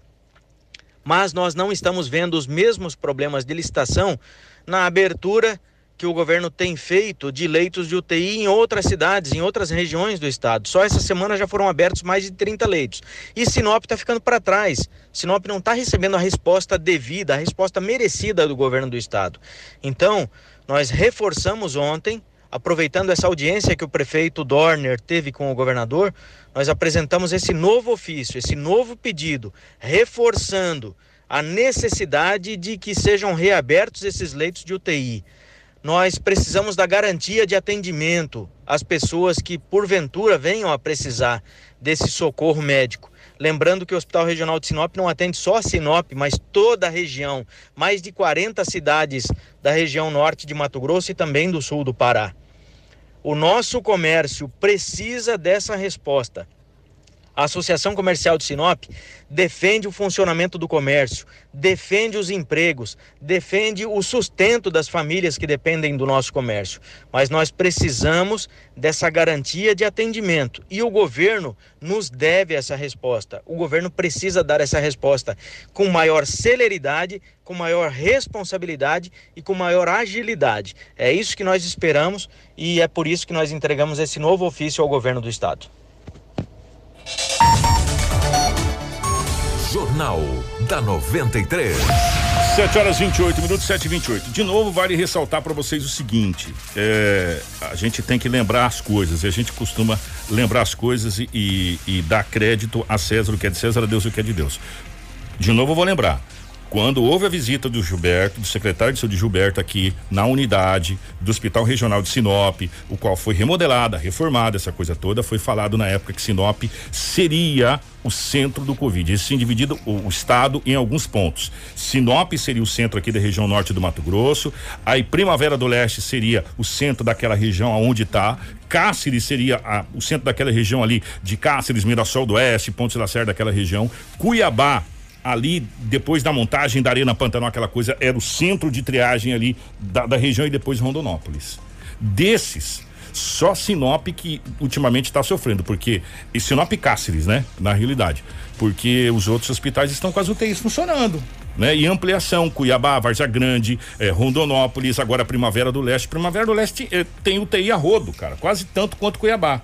mas nós não estamos vendo os mesmos problemas de licitação na abertura que o governo tem feito de leitos de UTI em outras cidades, em outras regiões do estado. Só essa semana já foram abertos mais de 30 leitos. E Sinop está ficando para trás. Sinop não está recebendo a resposta devida, a resposta merecida do governo do estado. Então, nós reforçamos ontem, aproveitando essa audiência que o prefeito Dorner teve com o governador, nós apresentamos esse novo ofício, esse novo pedido, reforçando a necessidade de que sejam reabertos esses leitos de UTI nós precisamos da garantia de atendimento às pessoas que porventura venham a precisar desse socorro médico. Lembrando que o Hospital Regional de Sinop não atende só a Sinop, mas toda a região, mais de 40 cidades da região norte de Mato Grosso e também do sul do Pará. O nosso comércio precisa dessa resposta. A Associação Comercial de Sinop defende o funcionamento do comércio, defende os empregos, defende o sustento das famílias que dependem do nosso comércio. Mas nós precisamos dessa garantia de atendimento e o governo nos deve essa resposta. O governo precisa dar essa resposta com maior celeridade, com maior responsabilidade e com maior agilidade. É isso que nós esperamos e é por isso que nós entregamos esse novo ofício ao governo do estado. Jornal da 93. 7 horas 28 minutos, 7 e 28 De novo, vale ressaltar para vocês o seguinte: é, a gente tem que lembrar as coisas, e a gente costuma lembrar as coisas e, e, e dar crédito a César o que é de César, a Deus o que é de Deus. De novo, eu vou lembrar quando houve a visita do Gilberto, do secretário de saúde Gilberto aqui na unidade do Hospital Regional de Sinop, o qual foi remodelada, reformada, essa coisa toda, foi falado na época que Sinop seria o centro do Covid. Esse sim dividido o, o, estado em alguns pontos. Sinop seria o centro aqui da região norte do Mato Grosso, aí Primavera do Leste seria o centro daquela região aonde está, Cáceres seria a, o centro daquela região ali de Cáceres, Mirassol do Oeste, Pontes Serra daquela região, Cuiabá ali, depois da montagem da Arena Pantanal, aquela coisa, era o centro de triagem ali da, da região e depois Rondonópolis. Desses, só Sinop que ultimamente está sofrendo, porque. E Sinop Cáceres, né? Na realidade. Porque os outros hospitais estão com as UTIs funcionando. Né? E ampliação, Cuiabá, Varza Grande, eh, Rondonópolis, agora Primavera do Leste. Primavera do Leste eh, tem UTI a rodo, cara, quase tanto quanto Cuiabá.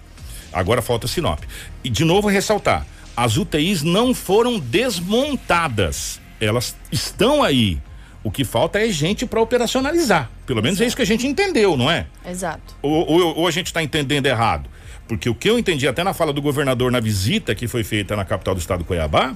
Agora falta Sinop. E de novo ressaltar, as UTIs não foram desmontadas. Elas estão aí. O que falta é gente para operacionalizar. Pelo menos Exato. é isso que a gente entendeu, não é? Exato. Ou, ou, ou a gente está entendendo errado? Porque o que eu entendi até na fala do governador na visita que foi feita na capital do estado do Cuiabá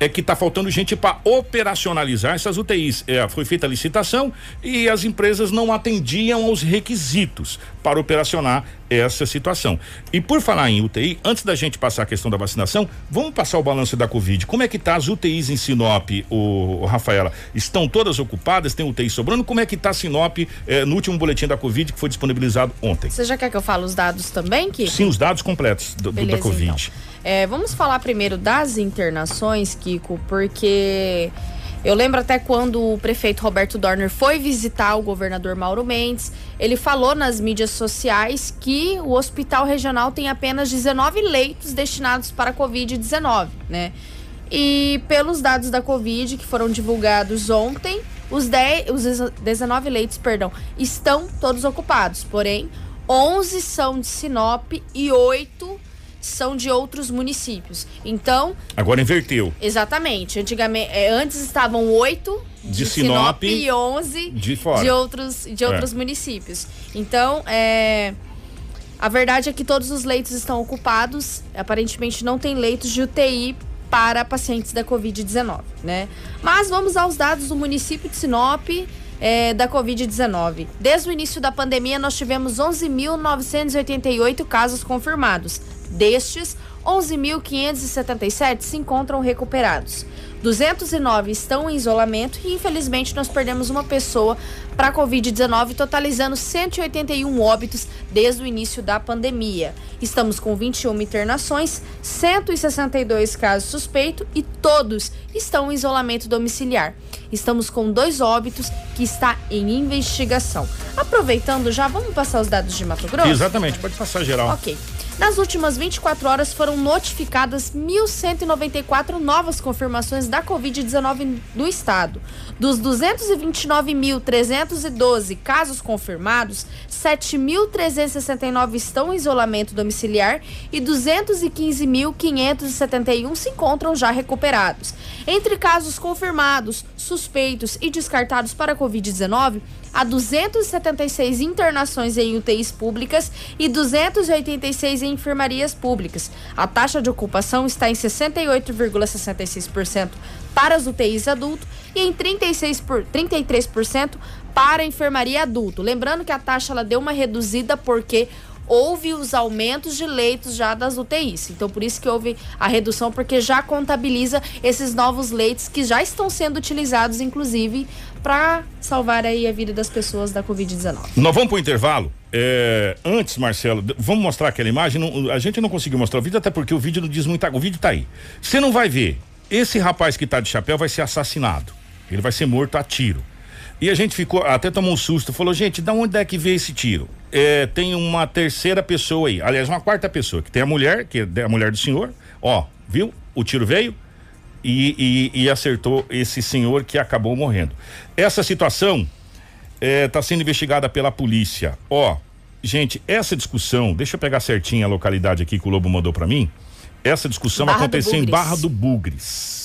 é que está faltando gente para operacionalizar essas UTIs. É, foi feita a licitação e as empresas não atendiam aos requisitos para operacionar essa situação. E por falar em UTI, antes da gente passar a questão da vacinação, vamos passar o balanço da Covid. Como é que tá as UTIs em Sinop, o, o Rafaela? Estão todas ocupadas? Tem UTI sobrando? Como é que tá Sinop eh, no último boletim da Covid que foi disponibilizado ontem? Você já quer que eu fale os dados também, Kiko? Sim, os dados completos do, Beleza, da Covid. Então. É, vamos falar primeiro das internações, Kiko, porque eu lembro até quando o prefeito Roberto Dorner foi visitar o governador Mauro Mendes, ele falou nas mídias sociais que o hospital regional tem apenas 19 leitos destinados para a Covid-19, né? E pelos dados da Covid que foram divulgados ontem, os, 10, os 19 leitos, perdão, estão todos ocupados. Porém, 11 são de Sinop e 8 são de outros municípios. Então. Agora inverteu. Exatamente. Antigamente, é, antes estavam oito de, de Sinop, Sinop, e onze de, de outros, de outros é. municípios. Então, é. A verdade é que todos os leitos estão ocupados. Aparentemente não tem leitos de UTI para pacientes da Covid-19, né? Mas vamos aos dados do município de Sinop. é, da Covid-19. Desde o início da pandemia, nós tivemos 11.988 casos confirmados. Destes, 11.577 se encontram recuperados. 209 estão em isolamento e, infelizmente, nós perdemos uma pessoa para a Covid-19, totalizando 181 óbitos desde o início da pandemia. Estamos com 21 internações, 162 casos suspeitos e todos estão em isolamento domiciliar. Estamos com dois óbitos que está em investigação. Aproveitando já, vamos passar os dados de Mato Grosso? Exatamente, pode passar geral. Ok. Nas últimas 24 horas foram notificadas 1.194 novas confirmações da Covid-19 no estado. Dos 229.312 casos confirmados, 7.369 estão em isolamento domiciliar e 215.571 se encontram já recuperados. Entre casos confirmados, suspeitos e descartados para a Covid-19, há 276 internações em UTIs públicas e 286 em enfermarias públicas. A taxa de ocupação está em 68,66% para as UTIs adulto e em 36 por, 33% para a enfermaria adulto. Lembrando que a taxa ela deu uma reduzida porque houve os aumentos de leitos já das UTIs. Então, por isso que houve a redução, porque já contabiliza esses novos leitos que já estão sendo utilizados, inclusive, para salvar aí a vida das pessoas da Covid-19. Nós vamos para o intervalo. É, antes, Marcelo, vamos mostrar aquela imagem. Não, a gente não conseguiu mostrar o vídeo, até porque o vídeo não diz muita O vídeo está aí. Você não vai ver. Esse rapaz que está de chapéu vai ser assassinado. Ele vai ser morto a tiro. E a gente ficou, até tomou um susto, falou, gente, da onde é que veio esse tiro? É, tem uma terceira pessoa aí, aliás, uma quarta pessoa, que tem a mulher, que é a mulher do senhor, ó, viu? O tiro veio e, e, e acertou esse senhor que acabou morrendo. Essa situação está é, sendo investigada pela polícia. Ó, gente, essa discussão, deixa eu pegar certinho a localidade aqui que o Lobo mandou para mim. Essa discussão Barra aconteceu em Barra do Bugres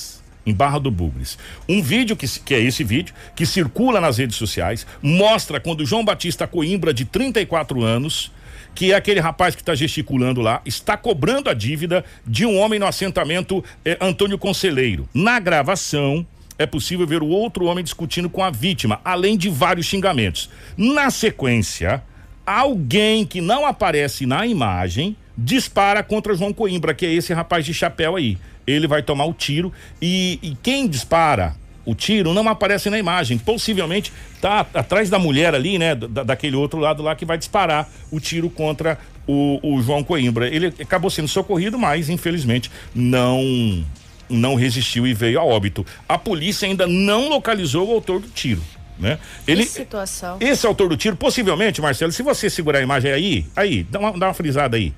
em Barra do Bugres. Um vídeo que, que é esse vídeo, que circula nas redes sociais, mostra quando João Batista Coimbra, de 34 anos, que é aquele rapaz que está gesticulando lá, está cobrando a dívida de um homem no assentamento eh, Antônio Conselheiro. Na gravação, é possível ver o outro homem discutindo com a vítima, além de vários xingamentos. Na sequência, alguém que não aparece na imagem dispara contra João Coimbra, que é esse rapaz de chapéu aí ele vai tomar o tiro e, e quem dispara o tiro não aparece na imagem. Possivelmente tá atrás da mulher ali, né? Da, daquele outro lado lá que vai disparar o tiro contra o, o, João Coimbra. Ele acabou sendo socorrido, mas infelizmente não não resistiu e veio a óbito. A polícia ainda não localizou o autor do tiro. Né? Ele, que situação. Esse autor do tiro, possivelmente, Marcelo, se você segurar a imagem aí, aí, dá uma, dá uma frisada aí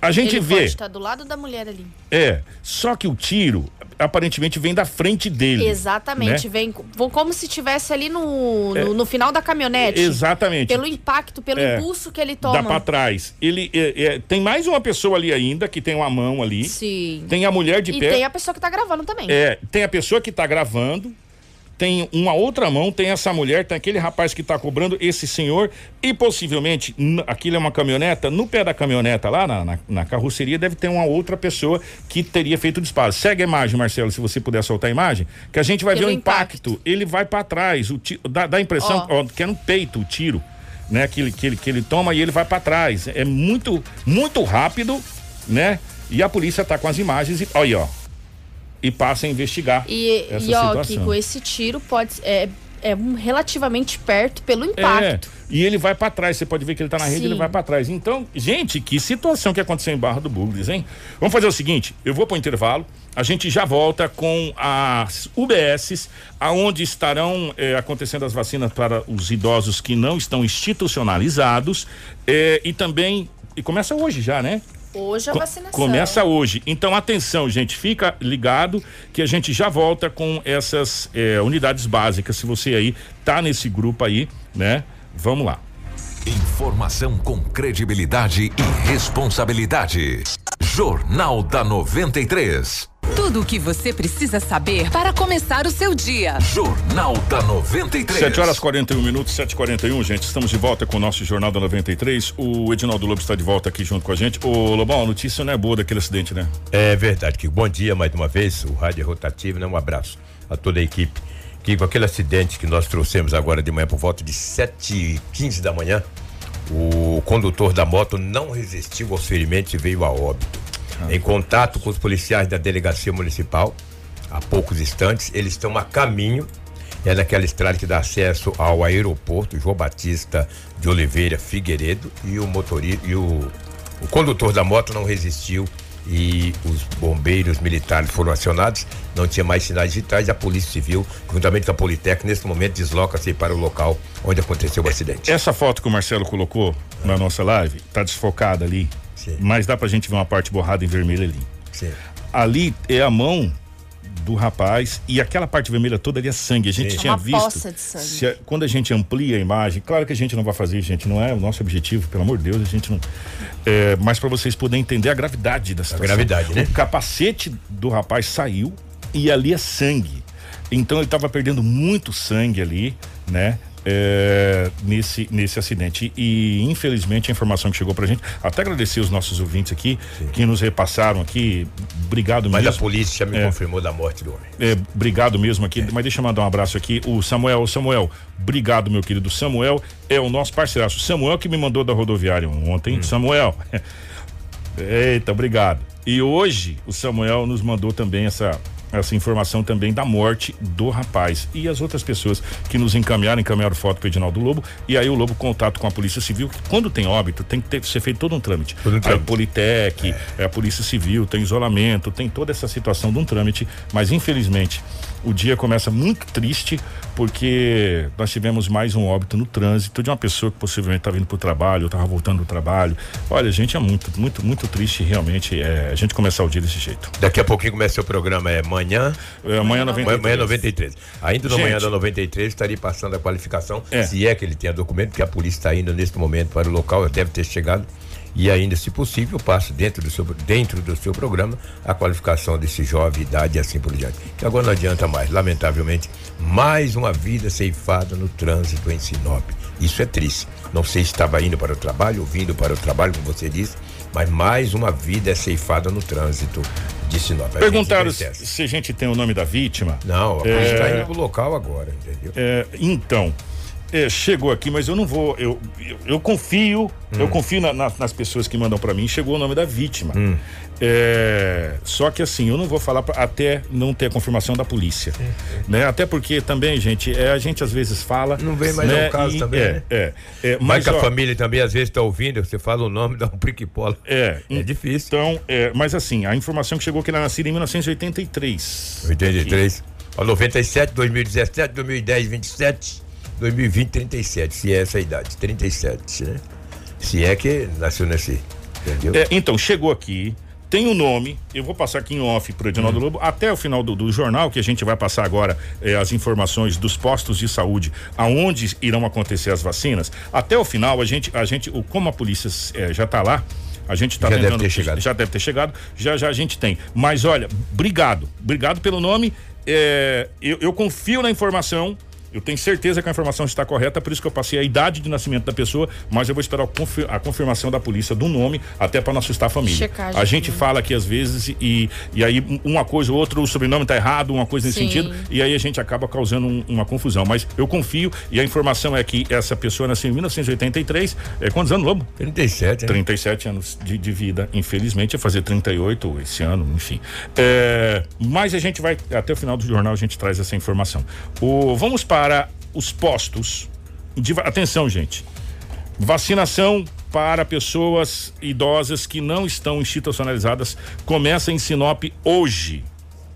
a gente ele vê. Pode estar do lado da mulher ali. É, só que o tiro aparentemente vem da frente dele. Exatamente, né? vem como se tivesse ali no, é, no, no, final da caminhonete. Exatamente. Pelo impacto, pelo é, impulso que ele toma. Dá pra trás. Ele é, é, tem mais uma pessoa ali ainda que tem uma mão ali. Sim. Tem a mulher de e pé. E tem a pessoa que tá gravando também. É, tem a pessoa que tá gravando tem uma outra mão, tem essa mulher, tem aquele rapaz que está cobrando, esse senhor, e possivelmente, aquilo é uma caminhoneta, no pé da caminhoneta lá na, na, na, carroceria deve ter uma outra pessoa que teria feito o disparo. Segue a imagem, Marcelo, se você puder soltar a imagem, que a gente vai Pelo ver o impacto. impacto. Ele vai para trás, o tiro, dá, dá a impressão ó, que é no peito o tiro, né? Que ele, que ele, que ele toma e ele vai para trás. É muito, muito rápido, né? E a polícia está com as imagens e olha aí, ó e passa a investigar e, essa e, ó, situação. Kiko, esse tiro pode é, é relativamente perto pelo impacto. É, e ele vai para trás, você pode ver que ele tá na rede, Sim. ele vai para trás. Então, gente, que situação que aconteceu em Barra do Bugres, hein? Vamos fazer o seguinte, eu vou para o intervalo, a gente já volta com as UBSs, aonde estarão eh, acontecendo as vacinas para os idosos que não estão institucionalizados eh, e também e começa hoje já, né? Hoje a vacinação. Começa hoje. Então, atenção, gente, fica ligado que a gente já volta com essas é, unidades básicas. Se você aí tá nesse grupo aí, né? Vamos lá. Informação com credibilidade e responsabilidade. Jornal da 93. Tudo o que você precisa saber para começar o seu dia. Jornal da 93. 7 horas 41 minutos, 7h41, gente. Estamos de volta com o nosso Jornal da 93. O Edinaldo Lobo está de volta aqui junto com a gente. Ô, Lobão, a notícia não é boa daquele acidente, né? É verdade, que bom dia mais uma vez. O Rádio é Rotativo, né? Um abraço a toda a equipe Que com aquele acidente que nós trouxemos agora de manhã por volta de 7h15 da manhã, o condutor da moto não resistiu aos ferimentos e veio a óbito. Em contato com os policiais da delegacia municipal, há poucos instantes, eles estão a caminho é naquela estrada que dá acesso ao aeroporto João Batista de Oliveira Figueiredo e o motorista e o, o condutor da moto não resistiu e os bombeiros militares foram acionados, não tinha mais sinais vitais, a Polícia Civil, juntamente com a Politec, nesse momento desloca-se para o local onde aconteceu o acidente. Essa foto que o Marcelo colocou na nossa live, está desfocada ali, Sim. mas dá pra gente ver uma parte borrada em vermelho ali. Sim. Ali é a mão do rapaz e aquela parte vermelha toda ali é sangue. A gente Sim. tinha Uma visto. De sangue. Se, quando a gente amplia a imagem, claro que a gente não vai fazer, gente, não é o nosso objetivo, pelo amor de Deus, a gente não. É, mas para vocês poderem entender a gravidade da situação. A gravidade, né? O capacete do rapaz saiu e ali é sangue. Então ele estava perdendo muito sangue ali, né? É, nesse, nesse acidente. E, infelizmente, a informação que chegou pra gente, até agradecer os nossos ouvintes aqui, Sim. que nos repassaram aqui. Obrigado mas mesmo. Mas a polícia me é, confirmou da morte do homem. É, obrigado mesmo aqui. É. Mas deixa eu mandar um abraço aqui. O Samuel, Samuel, obrigado, meu querido. Samuel é o nosso parceiraço. Samuel que me mandou da rodoviária ontem. Hum. Samuel. Eita, obrigado. E hoje o Samuel nos mandou também essa essa informação também da morte do rapaz e as outras pessoas que nos encaminharam, encaminharam foto para Edinaldo Lobo e aí o Lobo contato com a Polícia Civil, quando tem óbito tem que ter, ser feito todo um trâmite. Todo um trâmite. A Politec, é. a Polícia Civil, tem isolamento, tem toda essa situação de um trâmite, mas infelizmente o dia começa muito triste porque nós tivemos mais um óbito no trânsito de uma pessoa que possivelmente está vindo para o trabalho, estava voltando do trabalho. Olha, gente, é muito, muito, muito triste realmente é, a gente começar o dia desse jeito. Daqui a pouquinho começa o programa, é manhã. É, amanhã 93. Manhã 93. Ainda no gente, manhã da 93 estaria passando a qualificação, é. se é que ele tem documento, porque a polícia está indo neste momento para o local, deve ter chegado e ainda, se possível, passe dentro do seu, dentro do seu programa a qualificação desse jovem idade e assim por diante. Que agora não adianta mais, lamentavelmente, mais uma vida ceifada no trânsito em Sinop. Isso é triste. Não sei se estava indo para o trabalho ou vindo para o trabalho, como você disse, mas mais uma vida é ceifada no trânsito de Sinop. A Perguntaram se, se a gente tem o nome da vítima. Não, a polícia está é... indo para o local agora, entendeu? É, então, é, chegou aqui, mas eu não vou. Eu, eu, eu confio, hum. eu confio na, na, nas pessoas que mandam para mim. Chegou o nome da vítima. Hum. É, só que assim, eu não vou falar pra, até não ter a confirmação da polícia, sim, sim. né? Até porque também, gente, é, a gente às vezes fala. Não vem mais né? caso e, também, é, né? É, é, mas, mas ó, a família também às vezes está ouvindo, você fala o nome, dá um priquipola. É, é difícil. Então, é, mas assim, a informação que chegou que ela é nascida em 1983. 83. Ó, 97, 2017, 2010, 27. 2020, 37, se é essa idade, 37, né? Se é que nasceu nesse. Entendeu? É, então, chegou aqui, tem o um nome, eu vou passar aqui em off pro Edinaldo hum. Lobo, até o final do, do, jornal, que a gente vai passar agora eh, as informações dos postos de saúde, aonde irão acontecer as vacinas. Até o final, a gente, a gente o, como a polícia eh, já está lá, a gente está tentando. Deve ter chegado. Já deve ter chegado, já já a gente tem. Mas olha, obrigado, obrigado pelo nome. Eh, eu, eu confio na informação eu tenho certeza que a informação está correta, por isso que eu passei a idade de nascimento da pessoa, mas eu vou esperar a confirmação da polícia do nome, até para não assustar a família. Checagem, a gente né? fala aqui às vezes e, e aí uma coisa ou outra, o sobrenome está errado, uma coisa nesse Sim. sentido, e aí a gente acaba causando um, uma confusão. Mas eu confio e a informação é que essa pessoa nasceu em 1983. É, quantos anos, Lobo? 37. Né? 37 anos de, de vida, infelizmente, ia fazer 38 esse ano, enfim. É, mas a gente vai, até o final do jornal, a gente traz essa informação. O, vamos para para os postos. Atenção, gente. Vacinação para pessoas idosas que não estão institucionalizadas começa em Sinop hoje.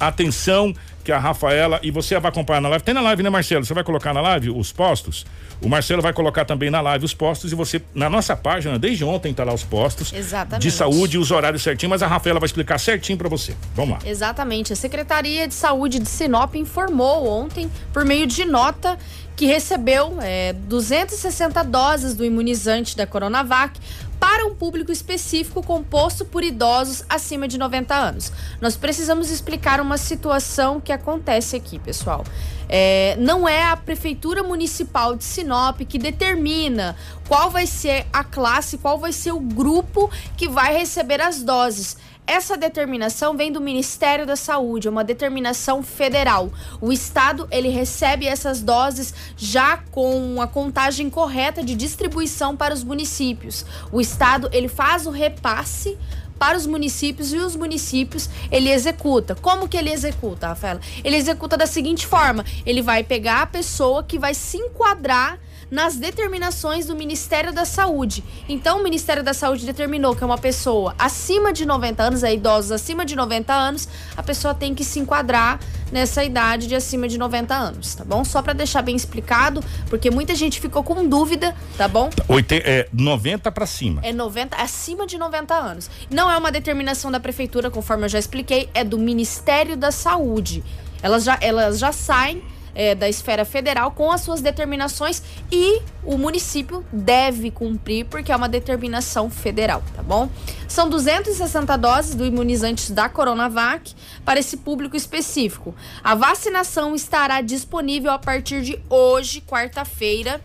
Atenção que a Rafaela e você vai acompanhar na live. Tem na live, né, Marcelo? Você vai colocar na live os postos? O Marcelo vai colocar também na live os postos e você, na nossa página, desde ontem tá lá os postos Exatamente. de saúde e os horários certinho, mas a Rafaela vai explicar certinho para você. Vamos lá. Exatamente. A Secretaria de Saúde de Sinop informou ontem, por meio de nota, que recebeu é, 260 doses do imunizante da Coronavac para um público específico composto por idosos acima de 90 anos. Nós precisamos explicar uma situação que acontece aqui, pessoal. É, não é a Prefeitura Municipal de Sinop que determina qual vai ser a classe, qual vai ser o grupo que vai receber as doses Essa determinação vem do Ministério da Saúde, é uma determinação federal. O estado ele recebe essas doses já com a contagem correta de distribuição para os municípios. O estado ele faz o repasse para os municípios e os municípios ele executa. Como que ele executa, Rafaela? Ele executa da seguinte forma: ele vai pegar a pessoa que vai se enquadrar nas determinações do Ministério da Saúde. Então, o Ministério da Saúde determinou que é uma pessoa acima de 90 anos, é idosos acima de 90 anos, a pessoa tem que se enquadrar nessa idade de acima de 90 anos, tá bom? Só para deixar bem explicado, porque muita gente ficou com dúvida, tá bom? Oite, é 90 para cima. É 90 acima de 90 anos. Não é uma determinação da prefeitura, conforme eu já expliquei, é do Ministério da Saúde. Elas já, elas já saem é, da esfera federal com as suas determinações e o município deve cumprir porque é uma determinação federal, tá bom? São 260 doses do imunizante da Coronavac para esse público específico. A vacinação estará disponível a partir de hoje, quarta-feira,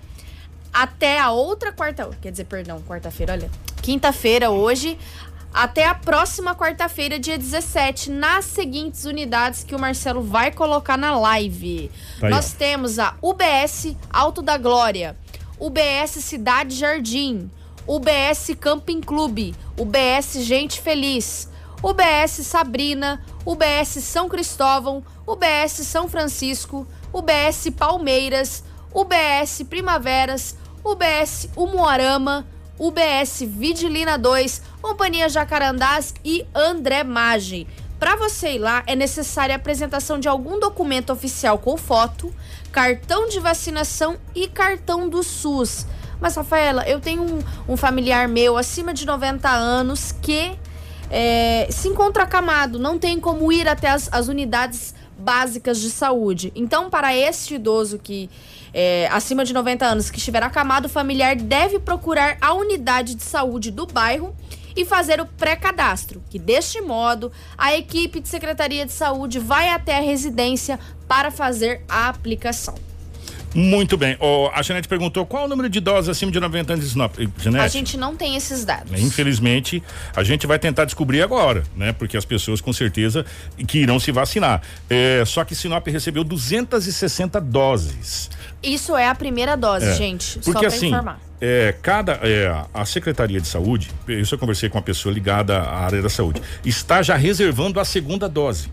até a outra quarta, quer dizer, perdão, quarta-feira, olha, quinta-feira hoje, até a próxima quarta-feira, dia 17, nas seguintes unidades que o Marcelo vai colocar na live. Tá Nós temos a UBS Alto da Glória, UBS Cidade Jardim, UBS Camping Clube, UBS Gente Feliz, UBS Sabrina, UBS São Cristóvão, UBS São Francisco, UBS Palmeiras, UBS Primaveras, UBS Umuarama, UBS Vidilina 2, Companhia Jacarandás e André Maggi. Para você ir lá, é necessária a apresentação de algum documento oficial com foto, cartão de vacinação e cartão do SUS. Mas, Rafaela, eu tenho um, um familiar meu acima de 90 anos que é, se encontra acamado, não tem como ir até as, as unidades básicas de saúde. Então, para este idoso que é, acima de 90 anos que estiver acamado, o familiar deve procurar a unidade de saúde do bairro e fazer o pré-cadastro, que deste modo a equipe de Secretaria de Saúde vai até a residência para fazer a aplicação. Muito bem. Oh, a Janete perguntou qual o número de idosos acima de 90 anos de Sinop. Janete, a gente não tem esses dados. Infelizmente, a gente vai tentar descobrir agora, né? Porque as pessoas com certeza que irão se vacinar. É, só que Sinop recebeu 260 doses. Isso é a primeira dose, é, gente. Porque só assim, informar. É, cada é, a Secretaria de Saúde, isso eu conversei com uma pessoa ligada à área da saúde, está já reservando a segunda dose.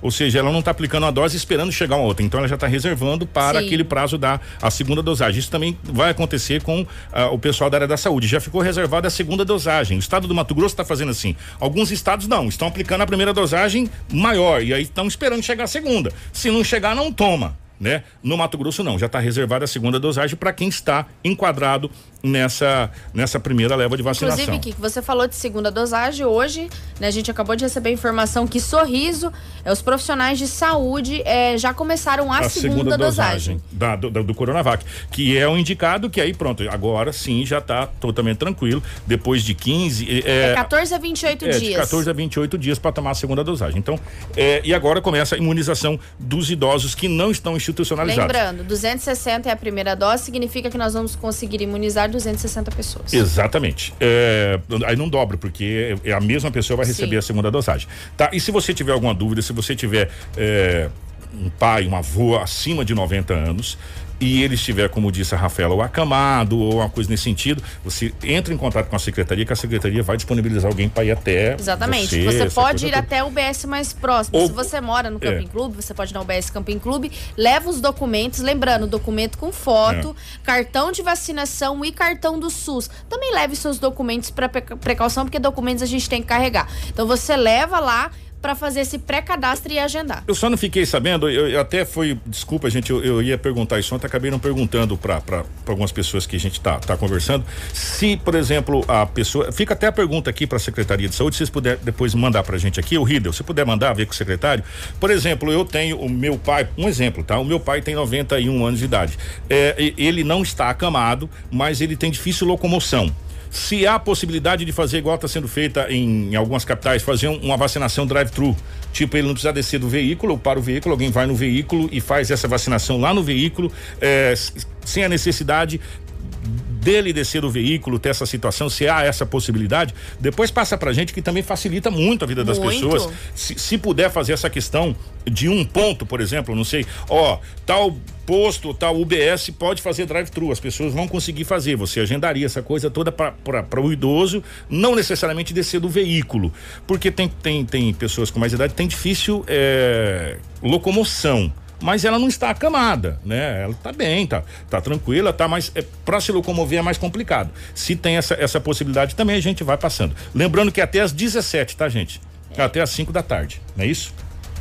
Ou seja, ela não está aplicando a dose esperando chegar uma outra. Então ela já está reservando para Sim. aquele prazo da a segunda dosagem. Isso também vai acontecer com uh, o pessoal da área da saúde. Já ficou reservada a segunda dosagem. O estado do Mato Grosso está fazendo assim. Alguns estados não, estão aplicando a primeira dosagem maior e aí estão esperando chegar a segunda. Se não chegar, não toma né? No Mato Grosso não, já está reservada a segunda dosagem para quem está enquadrado nessa nessa primeira leva de vacinação. Inclusive, Kiko, você falou de segunda dosagem hoje, né? A gente acabou de receber a informação que Sorriso, é, os profissionais de saúde é, já começaram a, a segunda, segunda, dosagem, dosagem da, do, do, Coronavac, que é o um indicado que aí pronto, agora sim já está totalmente tranquilo, depois de 15 é, é 14 a 28 é, dias. De 14 a 28 dias para tomar a segunda dosagem. Então, é, e agora começa a imunização dos idosos que não estão institucionalizados. Lembrando, 260 é a primeira dose, significa que nós vamos conseguir imunizar 260 pessoas. Exatamente. É, aí não dobra, porque é, a mesma pessoa vai receber Sim. a segunda dosagem. Tá? E se você tiver alguma dúvida, se você tiver é, um pai, um avô acima de 90 anos, e ele estiver, como disse a Rafaela, ou acamado ou uma coisa nesse sentido, você entra em contato com a secretaria, que a secretaria vai disponibilizar alguém para ir até. Exatamente. Você, você pode ir toda. até o BS mais próximo. Ou, Se você mora no Camping é. Clube, você pode ir no BS Camping Clube, leva os documentos, lembrando, documento com foto, é. cartão de vacinação e cartão do SUS. Também leve seus documentos para precaução, porque documentos a gente tem que carregar. Então você leva lá para fazer esse pré-cadastro e agendar. Eu só não fiquei sabendo, eu, eu até foi, desculpa gente, eu, eu, ia perguntar isso ontem, acabei não perguntando para algumas pessoas que a gente tá, tá conversando, se, por exemplo, a pessoa, fica até a pergunta aqui para a Secretaria de Saúde, se vocês puderem depois mandar pra gente aqui, o Riddle, se puder mandar, ver com o secretário, por exemplo, eu tenho o meu pai, um exemplo, tá? O meu pai tem 91 anos de idade, é, ele não está acamado, mas ele tem difícil locomoção se há possibilidade de fazer igual está sendo feita em, em, algumas capitais, fazer um, uma vacinação drive-thru. Tipo, ele não precisa descer do veículo, para o veículo, alguém vai no veículo e faz essa vacinação lá no veículo, é, sem a necessidade dele descer do veículo, ter essa situação, se há essa possibilidade, depois passa pra gente que também facilita muito a vida das Muito. pessoas. Se, se puder fazer essa questão de um ponto, por exemplo, não sei, ó, tal posto, tal UBS pode fazer drive-thru, as pessoas vão conseguir fazer. Você agendaria essa coisa toda para o idoso, não necessariamente descer do veículo, porque tem, tem, tem pessoas com mais idade que tem difícil é, locomoção. Mas ela não está acamada, né? Ela tá bem, tá, tá tranquila, tá, mas é, para se locomover é mais complicado. Se tem essa, essa possibilidade também, a gente vai passando. Lembrando que é até às 17, tá, gente? Até às 5 da tarde, não é isso?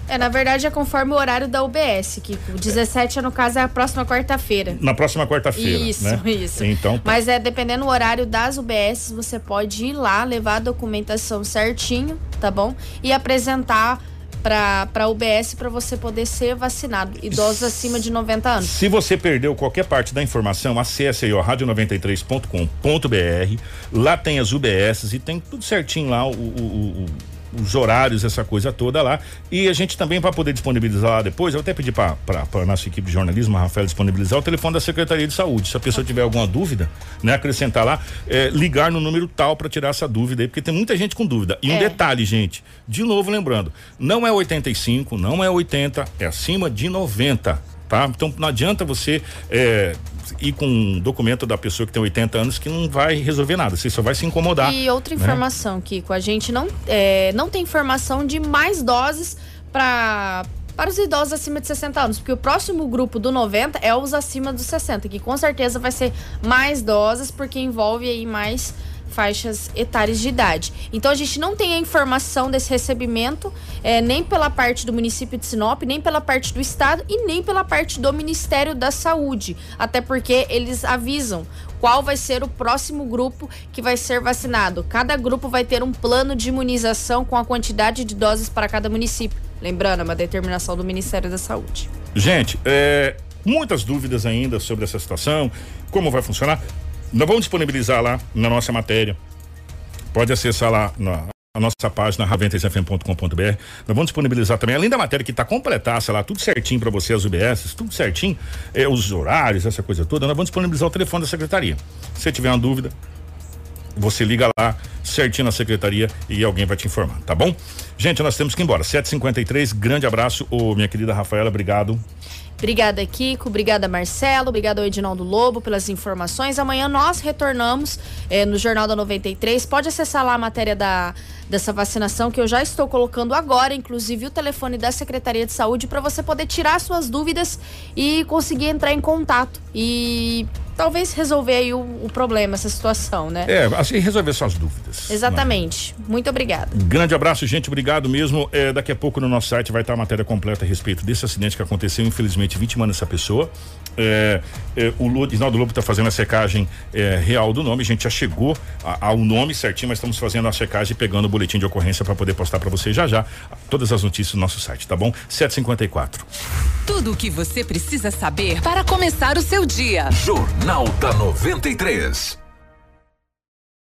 É, na verdade é conforme o horário da UBS, que o 17 no caso é a próxima quarta-feira. Na próxima quarta-feira. Isso, né? isso. Então, tá. Mas é dependendo do horário das UBS, você pode ir lá, levar a documentação certinho, tá bom? E apresentar para para UBS para você poder ser vacinado, idosos acima de 90 anos. Se você perdeu qualquer parte da informação, acesse aí, ó, radio93.com.br. Lá tem as UBSs e tem tudo certinho lá, o, o- o- os horários, essa coisa toda lá. E a gente também vai poder disponibilizar lá depois. Eu até pedi para a nossa equipe de jornalismo, a Rafael, disponibilizar o telefone da Secretaria de Saúde. Se a pessoa tiver alguma dúvida, né, acrescentar lá, é, ligar no número tal para tirar essa dúvida aí, porque tem muita gente com dúvida. E um É. detalhe, gente, de novo lembrando, não é 85, não é 80, é acima de 90. Tá? Então não adianta você é, ir com um documento da pessoa que tem 80 anos que não vai resolver nada, você só vai se incomodar. E outra né? informação, Kiko, a gente não, é, não tem informação de mais doses para para os idosos acima de 60 anos, porque o próximo grupo do 90 é os acima dos 60, que com certeza vai ser mais doses, porque envolve aí mais faixas etárias de idade. Então a gente não tem a informação desse recebimento, é, nem pela parte do município de Sinop, nem pela parte do estado e nem pela parte do Ministério da Saúde, até porque eles avisam qual vai ser o próximo grupo que vai ser vacinado. Cada grupo vai ter um plano de imunização com a quantidade de doses para cada município. Lembrando, é uma determinação do Ministério da Saúde. Gente, é, muitas dúvidas ainda sobre essa situação, como vai funcionar. Nós vamos disponibilizar lá na nossa matéria. Pode acessar lá na a nossa página raventesfm.com.br. Nós vamos disponibilizar também, além da matéria que está completaça lá, tudo certinho para você, as UBS, tudo certinho, é, os horários, essa coisa toda. Nós vamos disponibilizar o telefone da secretaria. Se você tiver uma dúvida, você liga lá certinho na secretaria e alguém vai te informar, tá bom? Gente, nós temos que ir embora. 7h53, grande abraço. Ô, minha querida Rafaela, obrigado. Obrigada, Kiko. Obrigada, Marcelo. Obrigada Edinaldo Lobo pelas informações. Amanhã nós retornamos eh, no Jornal da 93. Pode acessar lá a matéria da, dessa vacinação que eu já estou colocando agora, inclusive o telefone da Secretaria de Saúde, para você poder tirar suas dúvidas e conseguir entrar em contato e talvez resolver aí o, o problema, essa situação, né? É, assim, resolver suas dúvidas. Exatamente. Muito obrigada. Grande abraço, gente. Obrigado mesmo. É, daqui a pouco no nosso site vai estar a matéria completa a respeito desse acidente que aconteceu, infelizmente, vítima dessa pessoa. É, é, o Isnaldo Lobo está fazendo a secagem é, real do nome. A gente já chegou ao nome certinho, mas estamos fazendo a checagem e pegando o boletim de ocorrência para poder postar para você já já todas as notícias no nosso site, tá bom? 754. Tudo o que você precisa saber para começar o seu dia. Jornal da 93.